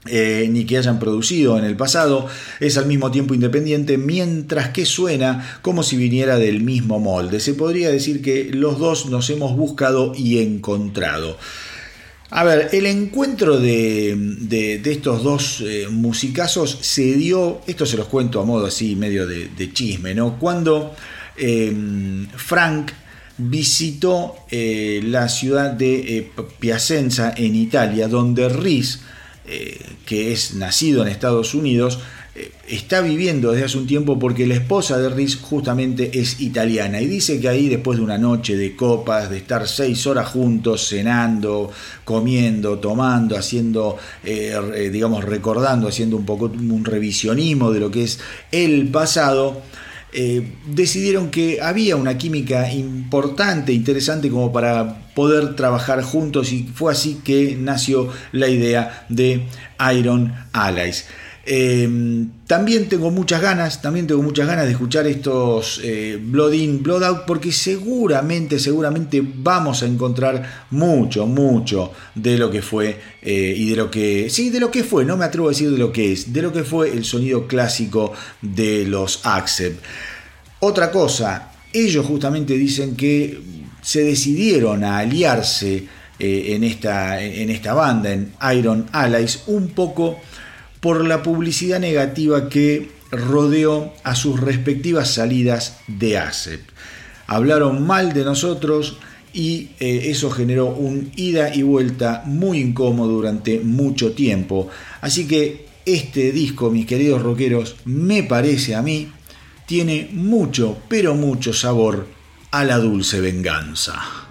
Eh, ni que hayan producido en el pasado, es al mismo tiempo independiente, mientras que suena como si viniera del mismo molde. Se podría decir que los dos nos hemos buscado y encontrado. A ver, el encuentro de, estos dos eh, musicazos se dio, esto se los cuento a modo así, medio de, de chisme, ¿no? Cuando Em, Frank visitó eh, la ciudad de eh, Piacenza en Italia, donde Riz, eh, que es nacido en Estados Unidos, está viviendo desde hace un tiempo porque la esposa de Riz justamente es italiana. Y dice que ahí después de una noche de copas, de estar seis horas juntos, cenando, comiendo, tomando, haciendo, digamos, recordando, haciendo un poco un revisionismo de lo que es el pasado, eh, decidieron que había una química importante, interesante como para poder trabajar juntos y fue así que nació la idea de Iron Allies. Eh, también tengo muchas ganas, también tengo muchas ganas de escuchar estos eh, Blood In, Blood Out, porque seguramente, seguramente vamos a encontrar mucho, mucho de lo que fue y de lo que, sí, de lo que fue, no me atrevo a decir de lo que es, de lo que fue el sonido clásico de los Accept. Otra cosa, ellos justamente dicen que se decidieron a aliarse eh, en, esta, en esta banda, en Iron Allies, un poco por la publicidad negativa que rodeó a sus respectivas salidas de ASEP. Hablaron mal de nosotros y eh, eso generó un ida y vuelta muy incómodo durante mucho tiempo. Así que este disco, mis queridos rockeros, me parece a mí tiene mucho, pero mucho sabor a la dulce venganza.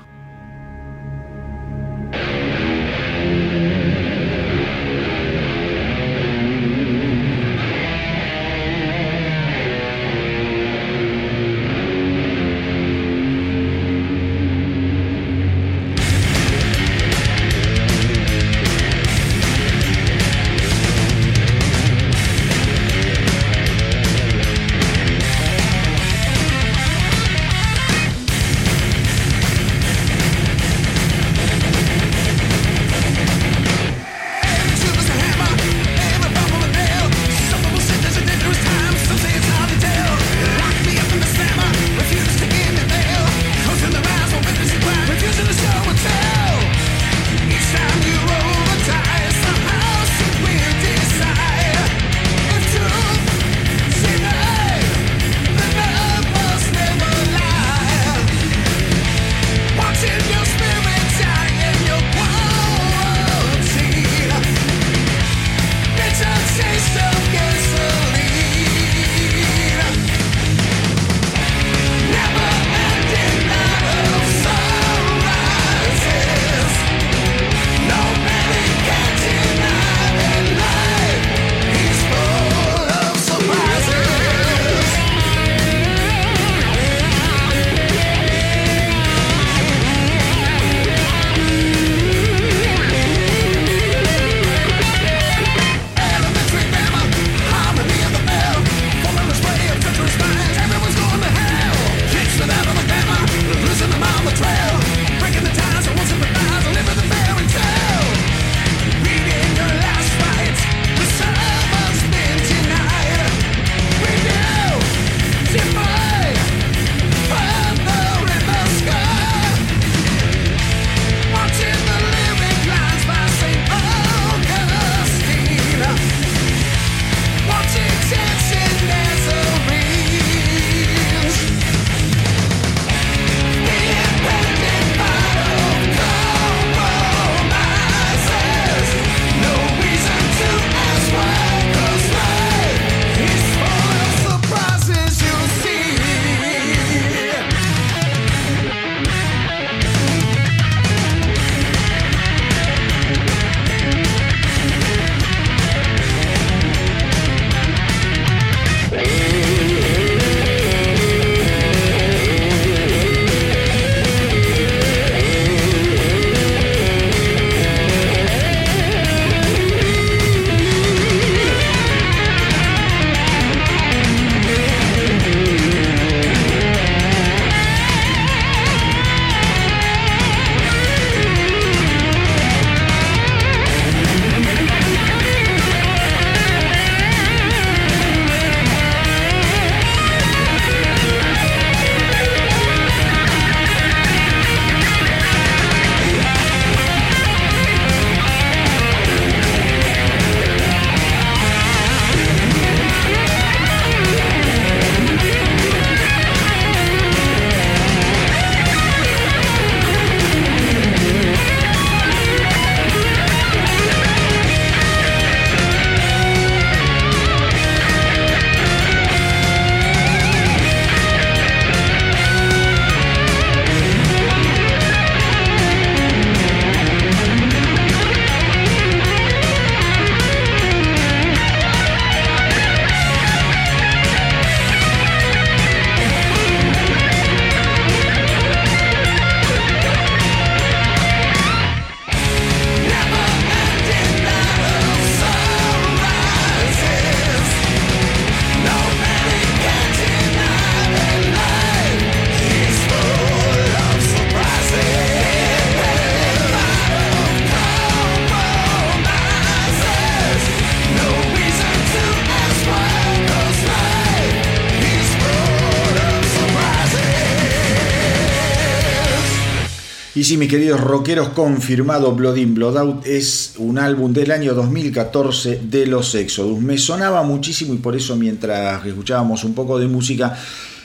Y sí, mis queridos rockeros, confirmado Blood In, Blood Out es un álbum del año 2014 de los Exodus. Me sonaba muchísimo y por eso mientras escuchábamos un poco de música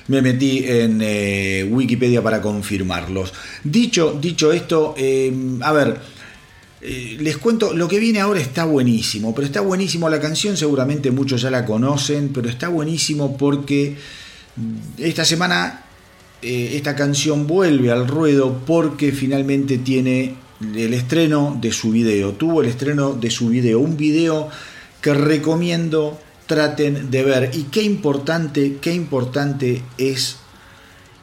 me metí en eh, Wikipedia para confirmarlos. Dicho, dicho esto, eh, a ver, eh, les cuento, lo que viene ahora está buenísimo, pero está buenísimo la canción, seguramente muchos ya la conocen, pero está buenísimo porque esta semana esta canción vuelve al ruedo porque finalmente tiene el estreno de su video, tuvo el estreno de su video, un video que recomiendo traten de ver. Y qué importante, qué importante es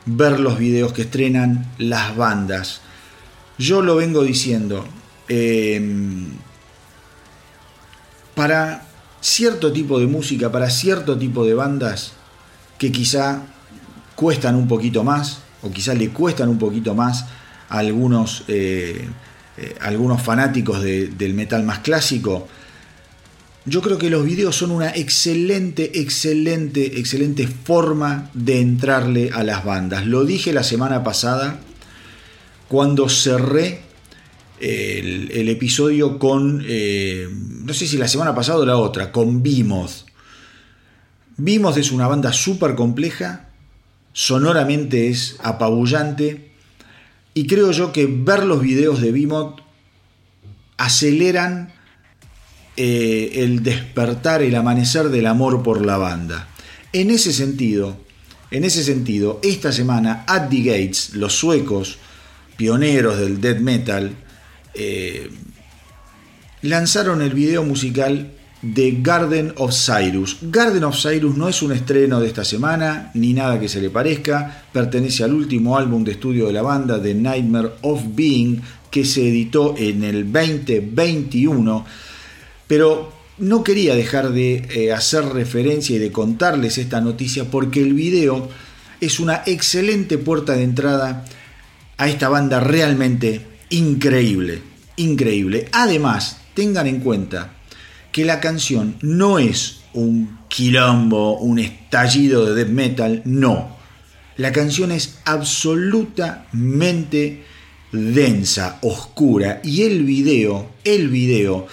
ver los videos que estrenan las bandas. Yo lo vengo diciendo. Em, para cierto tipo de música, para cierto tipo de bandas que quizá cuestan un poquito más, o quizá le cuestan un poquito más a algunos, eh, eh, algunos fanáticos del metal más clásico, yo creo que los videos son una excelente, excelente, excelente forma de entrarle a las bandas. Lo dije la semana pasada cuando cerré el, episodio con, eh, no sé si la semana pasada o la otra, con Vimos. Vimos es una banda súper compleja, sonoramente es apabullante y creo yo que ver los videos de Vimos aceleran eh, el despertar, el amanecer del amor por la banda. En ese sentido, en ese sentido, esta semana At the Gates, los suecos, pioneros del death metal, eh, lanzaron el video musical de Garden of Cyrus. Garden of Cyrus no es un estreno de esta semana, ni nada que se le parezca, pertenece al último álbum de estudio de la banda, The Nightmare of Being, que se editó en el 2021 pero no quería dejar de eh, hacer referencia y de contarles esta noticia porque el video es una excelente puerta de entrada a esta banda realmente increíble, increíble. Además, tengan en cuenta que la canción no es un quilombo, un estallido de death metal, no. La canción es absolutamente densa, oscura y el video, el video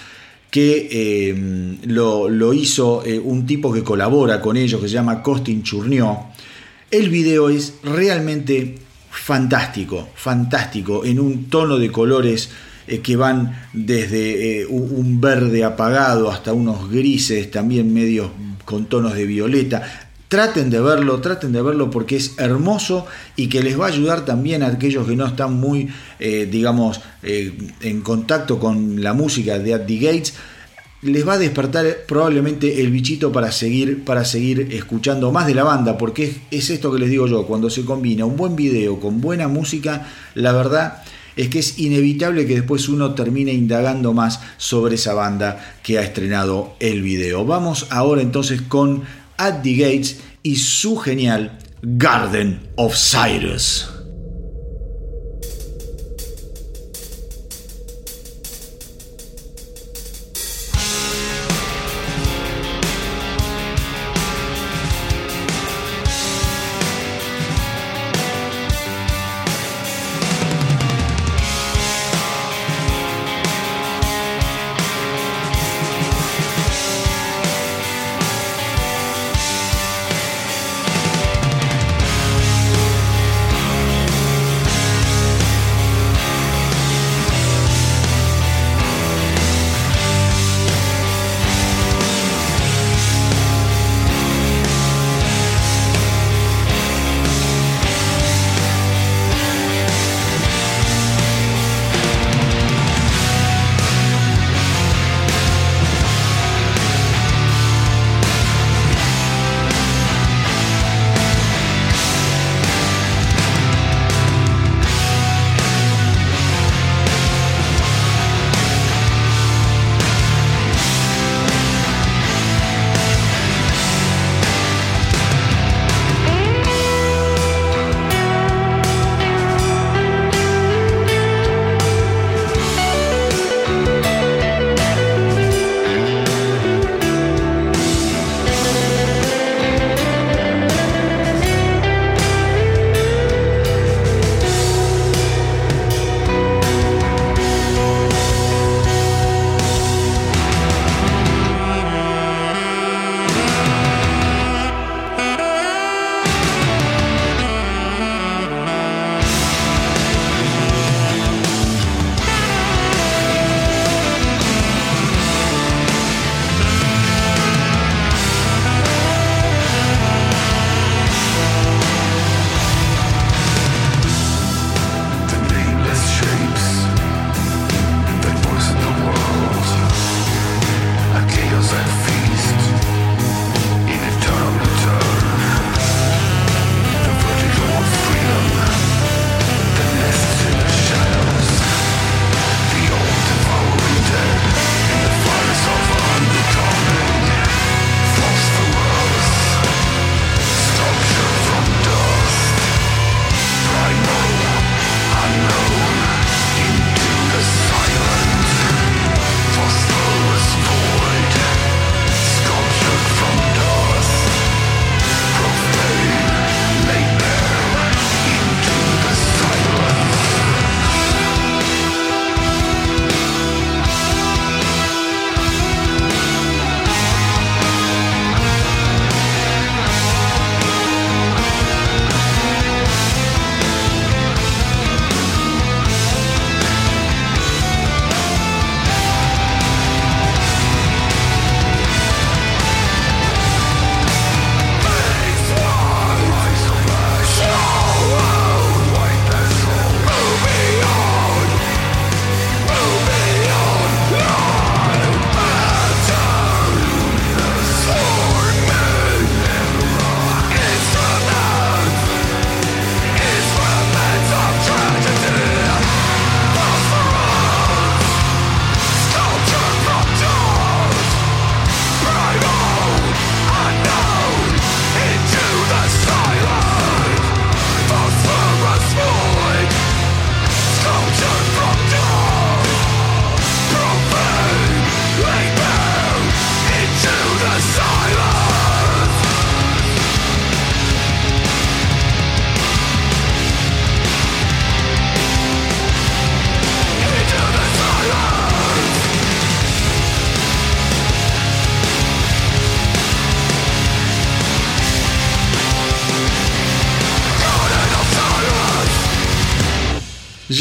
que eh, lo, hizo eh, un tipo que colabora con ellos, que se llama Costin Churnió. El video es realmente fantástico, fantástico, en un tono de colores eh, que van desde un verde apagado hasta unos grises, también medios con tonos de violeta. Traten de verlo, traten de verlo porque es hermoso y que les va a ayudar también a aquellos que no están muy, eh, digamos, eh, en contacto con la música de At the Gates. Les va a despertar probablemente el bichito para seguir, para seguir escuchando más de la banda, porque es esto que les digo yo, cuando se combina un buen video con buena música, la verdad es que es inevitable que después uno termine indagando más sobre esa banda que ha estrenado el video. Vamos ahora entonces con At the Gates y su genial Garden of Cyrus.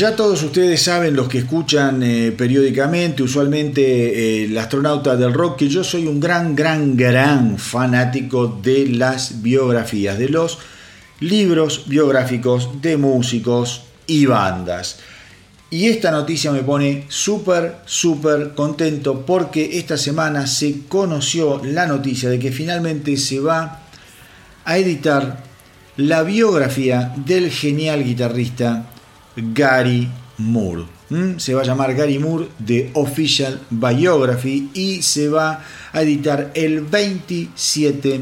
Ya todos ustedes saben, los que escuchan eh, periódicamente, usualmente eh, el astronauta del rock, que yo soy un gran, gran, gran fanático de las biografías, de los libros biográficos de músicos y bandas. Y esta noticia me pone súper, súper contento porque esta semana se conoció la noticia de que finalmente se va a editar la biografía del genial guitarrista Gary Moore. Se va a llamar Gary Moore The Official Biography y se va a editar el 27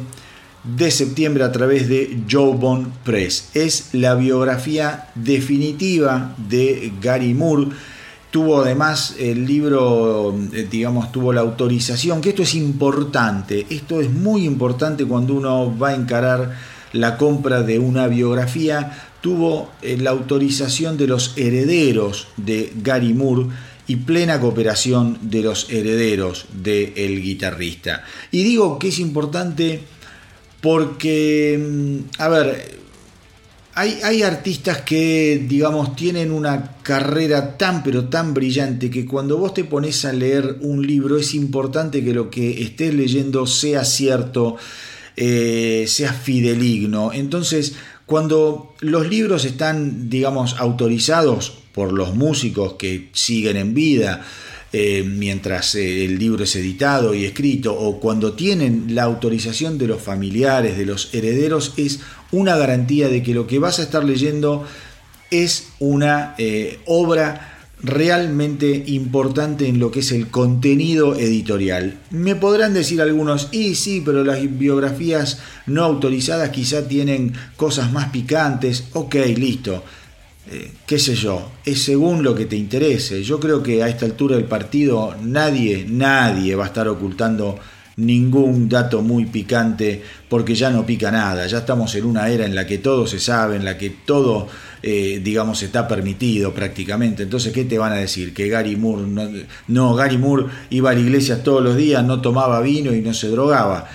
de septiembre a través de Jawbone Press. Es la biografía definitiva de Gary Moore. Tuvo además el libro, eh, digamos, tuvo la autorización, que esto es importante, esto es muy importante cuando uno va a encarar la compra de una biografía, tuvo eh, la autorización de los herederos de Gary Moore y plena cooperación de los herederos del guitarrista. Y digo que es importante porque, mm, a ver, hay, hay, artistas que, digamos, tienen una carrera tan pero tan brillante que cuando vos te pones a leer un libro es importante que lo que estés leyendo sea cierto, eh, sea fideligno. Entonces, cuando los libros están, digamos, autorizados por los músicos que siguen en vida, eh, mientras eh, el libro es editado y escrito, o cuando tienen la autorización de los familiares, de los herederos, es una garantía de que lo que vas a estar leyendo es una obra realmente importante en lo que es el contenido editorial. Me podrán decir algunos, y sí, pero las biografías no autorizadas quizá tienen cosas más picantes. Ok, listo. Eh, qué sé yo, es según lo que te interese. Yo creo que a esta altura del partido nadie, nadie va a estar ocultando ningún dato muy picante porque ya no pica nada, ya estamos en una era en la que todo se sabe, en la que todo, eh, digamos, está permitido prácticamente. Entonces, ¿qué te van a decir? Que Gary Moore, no, Gary Moore iba a la iglesia todos los días, no tomaba vino y no se drogaba.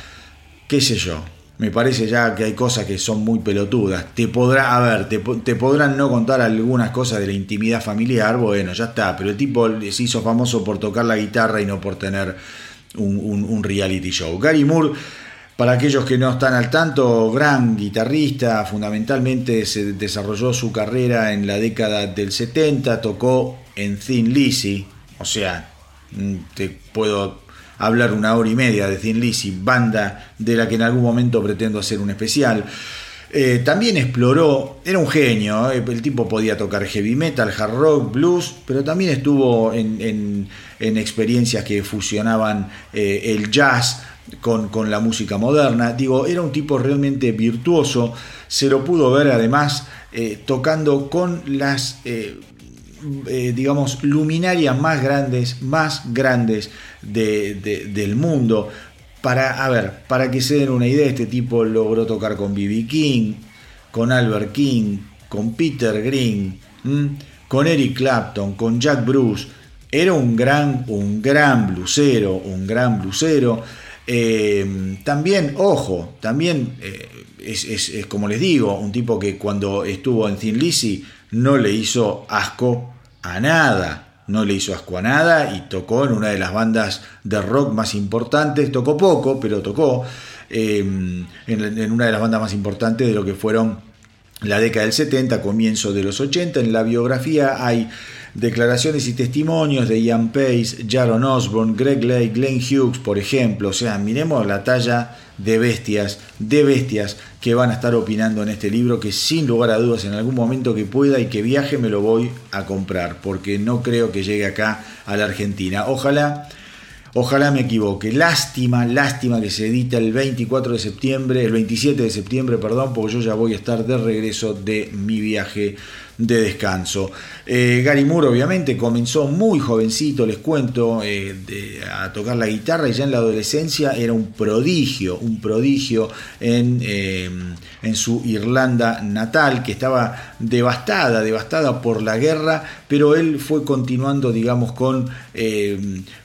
¿Qué sé yo? Me parece ya que hay cosas que son muy pelotudas. Te podrá, a te, te, podrán no contar algunas cosas de la intimidad familiar, bueno, ya está, pero el tipo se hizo famoso por tocar la guitarra y no por tener un, reality show. Gary Moore, para aquellos que no están al tanto, gran guitarrista, fundamentalmente se desarrolló su carrera en la década del 70, tocó en Thin Lizzy, o sea, mm, te puedo hablar una hora y media de Thin Lizzy, banda de la que en algún momento pretendo hacer un especial. Eh, también exploró, era un genio, eh, el tipo podía tocar heavy metal, hard rock, blues, pero también estuvo en, experiencias que fusionaban eh, el jazz con, con, la música moderna. Digo, era un tipo realmente virtuoso, se lo pudo ver además tocando con las... digamos, luminarias más grandes, más grandes del mundo. Para, a ver, para que se den una idea, este tipo logró tocar con B.B. King, con Albert King, con Peter Green, con Eric Clapton, con Jack Bruce. Era un gran, un gran blusero, un gran blusero. Eh, también, ojo, también eh, es, como les digo, un tipo que cuando estuvo en Thin Lizzy no le hizo asco a nada no le hizo asco a nada y tocó en una de las bandas de rock más importantes, tocó poco, pero tocó em, en, una de las bandas más importantes de lo que fueron la década del 70, comienzo de los 80. En la biografía hay declaraciones y testimonios de Ian Pace, Jaron Osborne, Greg Lake, Glenn Hughes, por ejemplo. O sea, miremos la talla de bestias, de bestias que van a estar opinando en este libro, que sin lugar a dudas en algún momento que pueda y que viaje me lo voy a comprar, porque no creo que llegue acá a la Argentina. Ojalá, ojalá me equivoque. Lástima, lástima que se edita el 24 de septiembre, el 27 de septiembre, perdón, porque yo ya voy a estar de regreso de mi viaje de descanso. Eh, Gary Moore obviamente comenzó muy jovencito, les cuento, eh, a tocar la guitarra y ya en la adolescencia era un prodigio, un prodigio en, eh, en su Irlanda natal, que estaba devastada, devastada por la guerra, pero él fue continuando, digamos, con,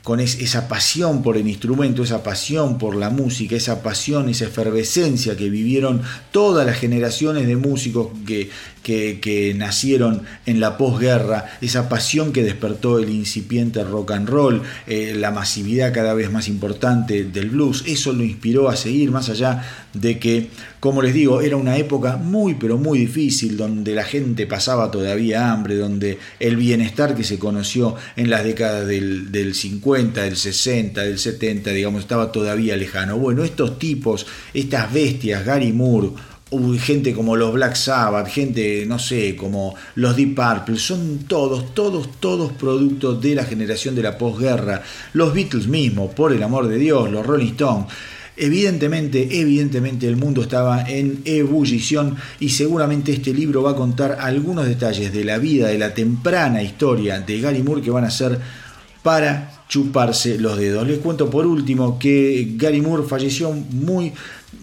con esa pasión por el instrumento, esa pasión por la música, esa pasión, esa efervescencia que vivieron todas las generaciones de músicos que, que, que nacieron en la posguerra, esa pasión que despertó el incipiente rock and roll, eh, la masividad cada vez más importante del blues, eso lo inspiró a seguir más allá de que, como les digo, era una época muy pero muy difícil, donde la gente pasaba todavía hambre, donde el bienestar que se conoció en las décadas del, del 50, del 60, del 70, digamos, estaba todavía lejano. Bueno, estos tipos, estas bestias, Gary Moore, gente como los Black Sabbath, gente, no sé, como los Deep Purple, son todos, todos, todos productos de la generación de la posguerra. Los Beatles mismos, por el amor de Dios, los Rolling Stones. Evidentemente, evidentemente el mundo estaba en ebullición y seguramente este libro va a contar algunos detalles de la vida, de la temprana historia de Gary Moore que van a ser para chuparse los dedos. Les cuento por último que Gary Moore falleció muy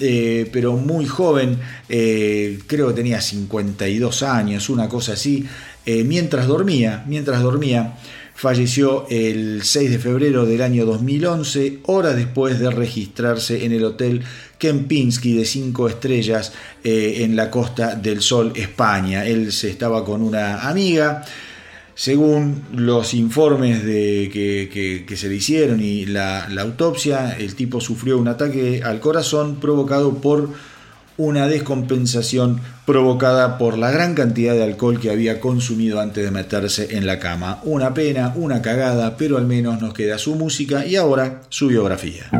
eh, pero muy joven, eh, creo que tenía 52 años, una cosa así, eh, mientras dormía, mientras dormía, falleció el 6 de febrero del año 2011, horas después de registrarse en el hotel Kempinski de 5 estrellas en la Costa del Sol, España. Él se estaba con una amiga, según los informes de, que, se le hicieron y la, autopsia, el tipo sufrió un ataque al corazón provocado por una descompensación provocada por la gran cantidad de alcohol que había consumido antes de meterse en la cama. Una pena, una cagada, pero al menos nos queda su música y ahora su biografía.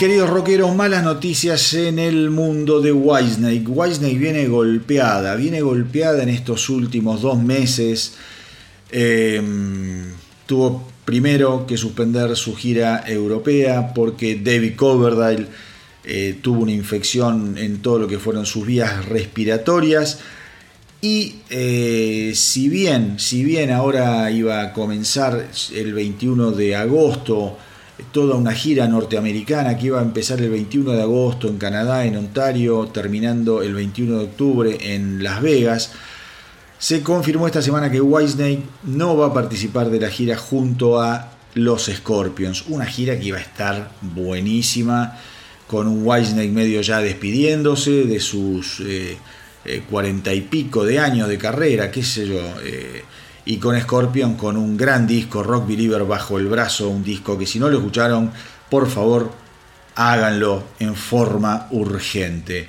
Queridos rockeros, malas noticias en el mundo de Whitesnake. Whitesnake viene golpeada, viene golpeada en estos últimos dos meses. Em, tuvo primero que suspender su gira europea porque David Coverdale eh, tuvo una infección en todo lo que fueron sus vías respiratorias. Y eh, si bien, si bien ahora iba a comenzar el 21 de agosto toda una gira norteamericana que iba a empezar el 21 de agosto en Canadá, en Ontario, terminando el 21 de octubre en Las Vegas. Se confirmó esta semana que Whitesnake no va a participar de la gira junto a los Scorpions. Una gira que iba a estar buenísima, con un Whitesnake medio ya despidiéndose de sus eh, eh, cuarenta y pico de años de carrera, qué sé yo. Eh, y con Scorpion con un gran disco Rock Believer bajo el brazo, un disco que si no lo escucharon, por favor háganlo en forma urgente.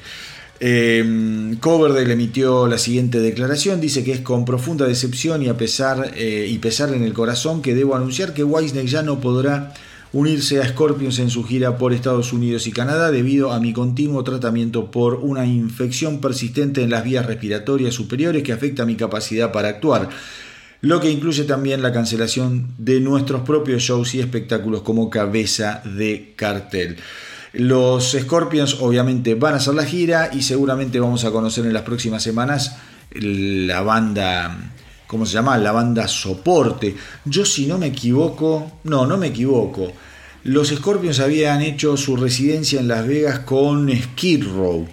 Eh, Coverdale emitió la siguiente declaración, dice que es con profunda decepción y a pesar eh, y pesar en el corazón que debo anunciar que Wisney ya no podrá unirse a Scorpions en su gira por Estados Unidos y Canadá debido a mi continuo tratamiento por una infección persistente en las vías respiratorias superiores que afecta mi capacidad para actuar lo que incluye también la cancelación de nuestros propios shows y espectáculos como cabeza de cartel. Los Scorpions obviamente van a hacer la gira y seguramente vamos a conocer en las próximas semanas la banda, ¿cómo se llama? La banda soporte. Yo si no me equivoco, no, no me equivoco. Los Scorpions habían hecho su residencia en Las Vegas con Skid Row.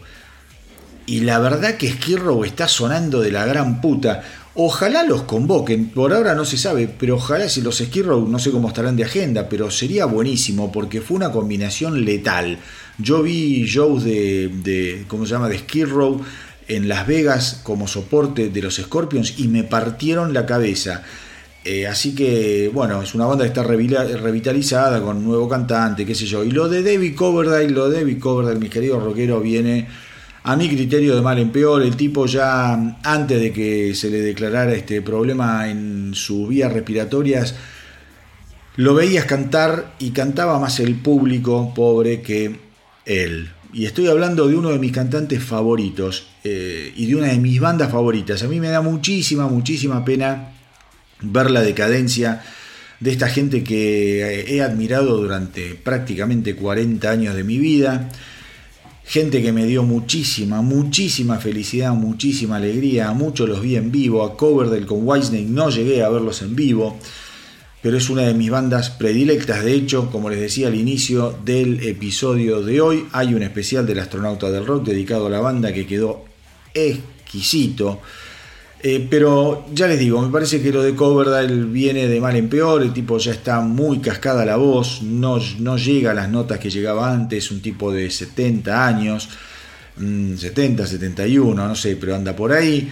Y la verdad que Skid Row está sonando de la gran puta. Ojalá los convoquen, por ahora no se sabe, pero ojalá si los Skid no sé cómo estarán de agenda, pero sería buenísimo porque fue una combinación letal. Yo vi shows de, de ¿cómo se llama?, de Skid en Las Vegas como soporte de los Scorpions y me partieron la cabeza. Eh, así que, bueno, es una banda que está revitalizada con un nuevo cantante, qué sé yo. Y lo de David Coverdale, lo de David Coverdale, mis queridos rockeros, viene a mi criterio de mal en peor, el tipo ya antes de que se le declarara este problema en sus vías respiratorias, lo veías cantar y cantaba más el público pobre que él. Y estoy hablando de uno de mis cantantes favoritos eh, y de una de mis bandas favoritas. A mí me da muchísima, muchísima pena ver la decadencia de esta gente que he admirado durante prácticamente 40 años de mi vida gente que me dio muchísima, muchísima felicidad, muchísima alegría. A muchos los vi en vivo, a Coverdale con Whitesnake no llegué a verlos en vivo, pero es una de mis bandas predilectas. De hecho, como les decía al inicio del episodio de hoy, hay un especial del astronauta del rock dedicado a la banda que quedó exquisito. Eh, pero ya les digo, me parece que lo de Coverdale viene de mal en peor, el tipo ya está muy cascada la voz, no, no llega a las notas que llegaba antes, un tipo de 70 años, 70, mm, 71, no sé, pero anda por ahí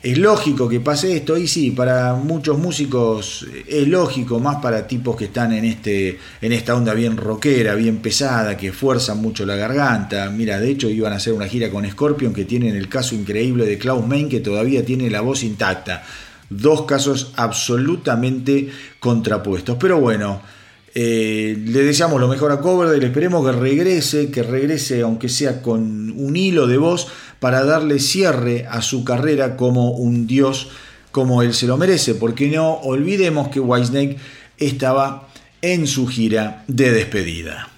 es lógico que pase esto, y sí, para muchos músicos es lógico, más para tipos que están en, este, en esta onda bien rockera, bien pesada, que fuerzan mucho la garganta. Mira, de hecho iban a hacer una gira con Scorpion que tienen el caso increíble de Klaus Main que todavía tiene la voz intacta. Dos casos absolutamente contrapuestos. Pero bueno, eh, le deseamos lo mejor a Coverdale, esperemos que regrese, que regrese aunque sea con un hilo de voz para darle cierre a su carrera como un dios como él se lo merece, porque no olvidemos que Whitesnake estaba en su gira de despedida.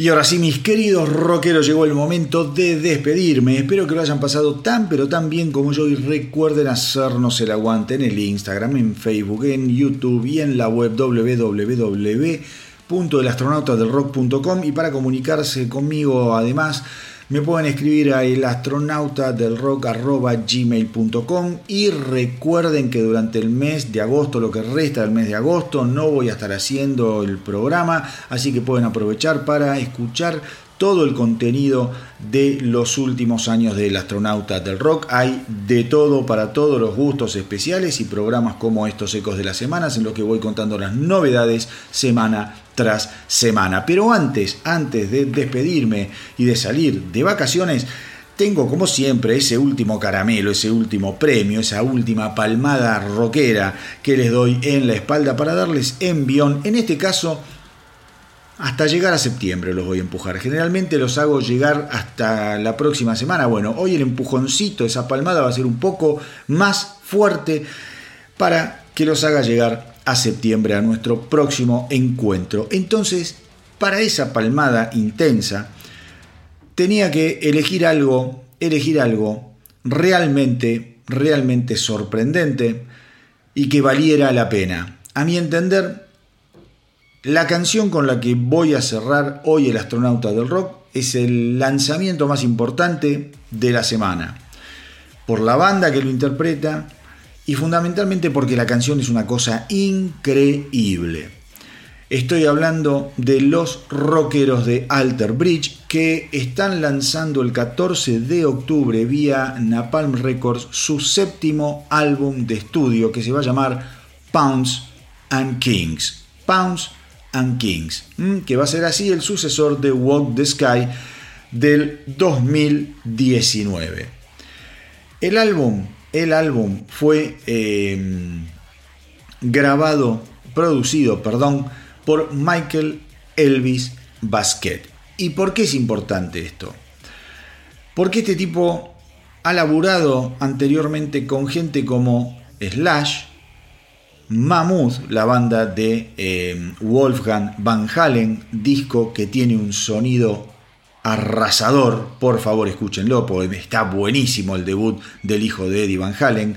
Y ahora sí, mis queridos rockeros, llegó el momento de despedirme. Espero que lo hayan pasado tan pero tan bien como yo y recuerden hacernos el aguante en el Instagram, en Facebook, en YouTube y en la web www.elastronautadelrock.com y para comunicarse conmigo además me pueden escribir a elastronautadelrock.gmail.com y recuerden que durante el mes de agosto, lo que resta del mes de agosto, no voy a estar haciendo el programa, así que pueden aprovechar para escuchar todo el contenido de los últimos años del astronauta del rock. Hay de todo para todos los gustos especiales y programas como estos ecos de las semanas en los que voy contando las novedades semana semana. Pero antes, antes de despedirme y de salir de vacaciones, tengo como siempre ese último caramelo, ese último premio, esa última palmada rockera que les doy en la espalda para darles envión, en este caso hasta llegar a septiembre los voy a empujar. Generalmente los hago llegar hasta la próxima semana. Bueno, hoy el empujoncito, esa palmada va a ser un poco más fuerte para que los haga llegar a septiembre a nuestro próximo encuentro. Entonces, para esa palmada intensa, tenía que elegir algo, elegir algo realmente, realmente sorprendente y que valiera la pena. A mi entender, La canción con la que voy a cerrar hoy el astronauta del rock es el lanzamiento más importante de la semana. Por la banda que lo interpreta y fundamentalmente porque la canción es una cosa increíble. Estoy hablando de los rockeros de Alter Bridge que están lanzando el 14 de octubre vía Napalm Records su séptimo álbum de estudio que se va a llamar Pounds and Kings. Pounds and Kings, que va a ser así el sucesor de Walk the Sky del 2019. El álbum, el álbum fue eh, grabado, producido, perdón, por Michael Elvis Basket. ¿Y por qué es importante esto? Porque este tipo ha laburado anteriormente con gente como Slash, Mammoth, la banda de eh, Wolfgang Van Halen, disco que tiene un sonido arrasador, por favor escúchenlo, porque está buenísimo el debut del hijo de Eddie Van Halen,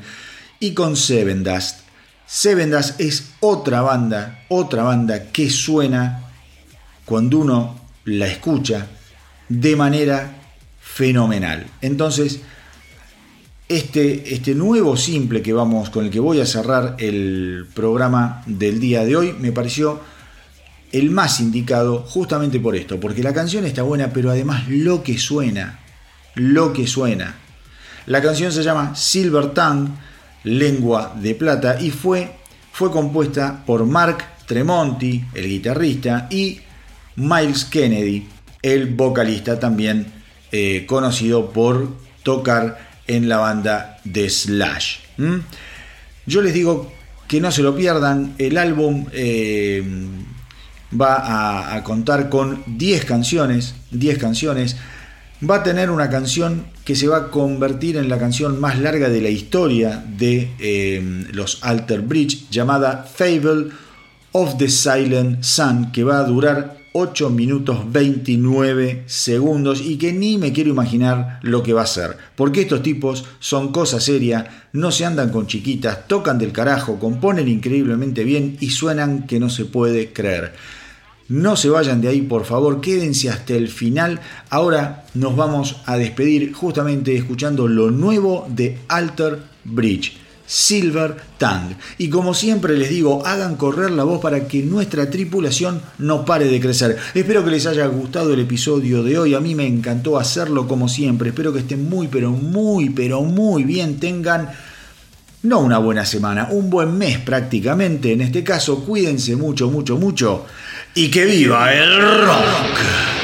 y con Seven Dust, Seven Dust es otra banda, otra banda que suena cuando uno la escucha de manera fenomenal. Entonces, este, este nuevo simple que vamos con el que voy a cerrar el programa del día de hoy me pareció el más indicado justamente por esto, porque la canción está buena, pero además lo que suena, lo que suena. La canción se llama Silver Tongue Lengua de Plata y fue, fue compuesta por Mark Tremonti, el guitarrista, y Miles Kennedy, el vocalista también eh, conocido por tocar en la banda de Slash. Yo les digo que no se lo pierdan, el álbum eh, va a, contar con 10 canciones, 10 canciones, va a tener una canción que se va a convertir en la canción más larga de la historia de eh, los Alter Bridge, llamada Fable of the Silent Sun, que va a durar 8 minutos 29 segundos y que ni me quiero imaginar lo que va a ser. Porque estos tipos son cosa seria, no se andan con chiquitas, tocan del carajo, componen increíblemente bien y suenan que no se puede creer. No se vayan de ahí, por favor, quédense hasta el final. Ahora nos vamos a despedir justamente escuchando lo nuevo de Alter Bridge. Silver Tang. Y como siempre les digo, hagan correr la voz para que nuestra tripulación no pare de crecer. Espero que les haya gustado el episodio de hoy. A mí me encantó hacerlo como siempre. Espero que estén muy, pero muy, pero muy bien. Tengan no una buena semana, un buen mes prácticamente. En este caso, cuídense mucho, mucho, mucho. Y que viva el rock.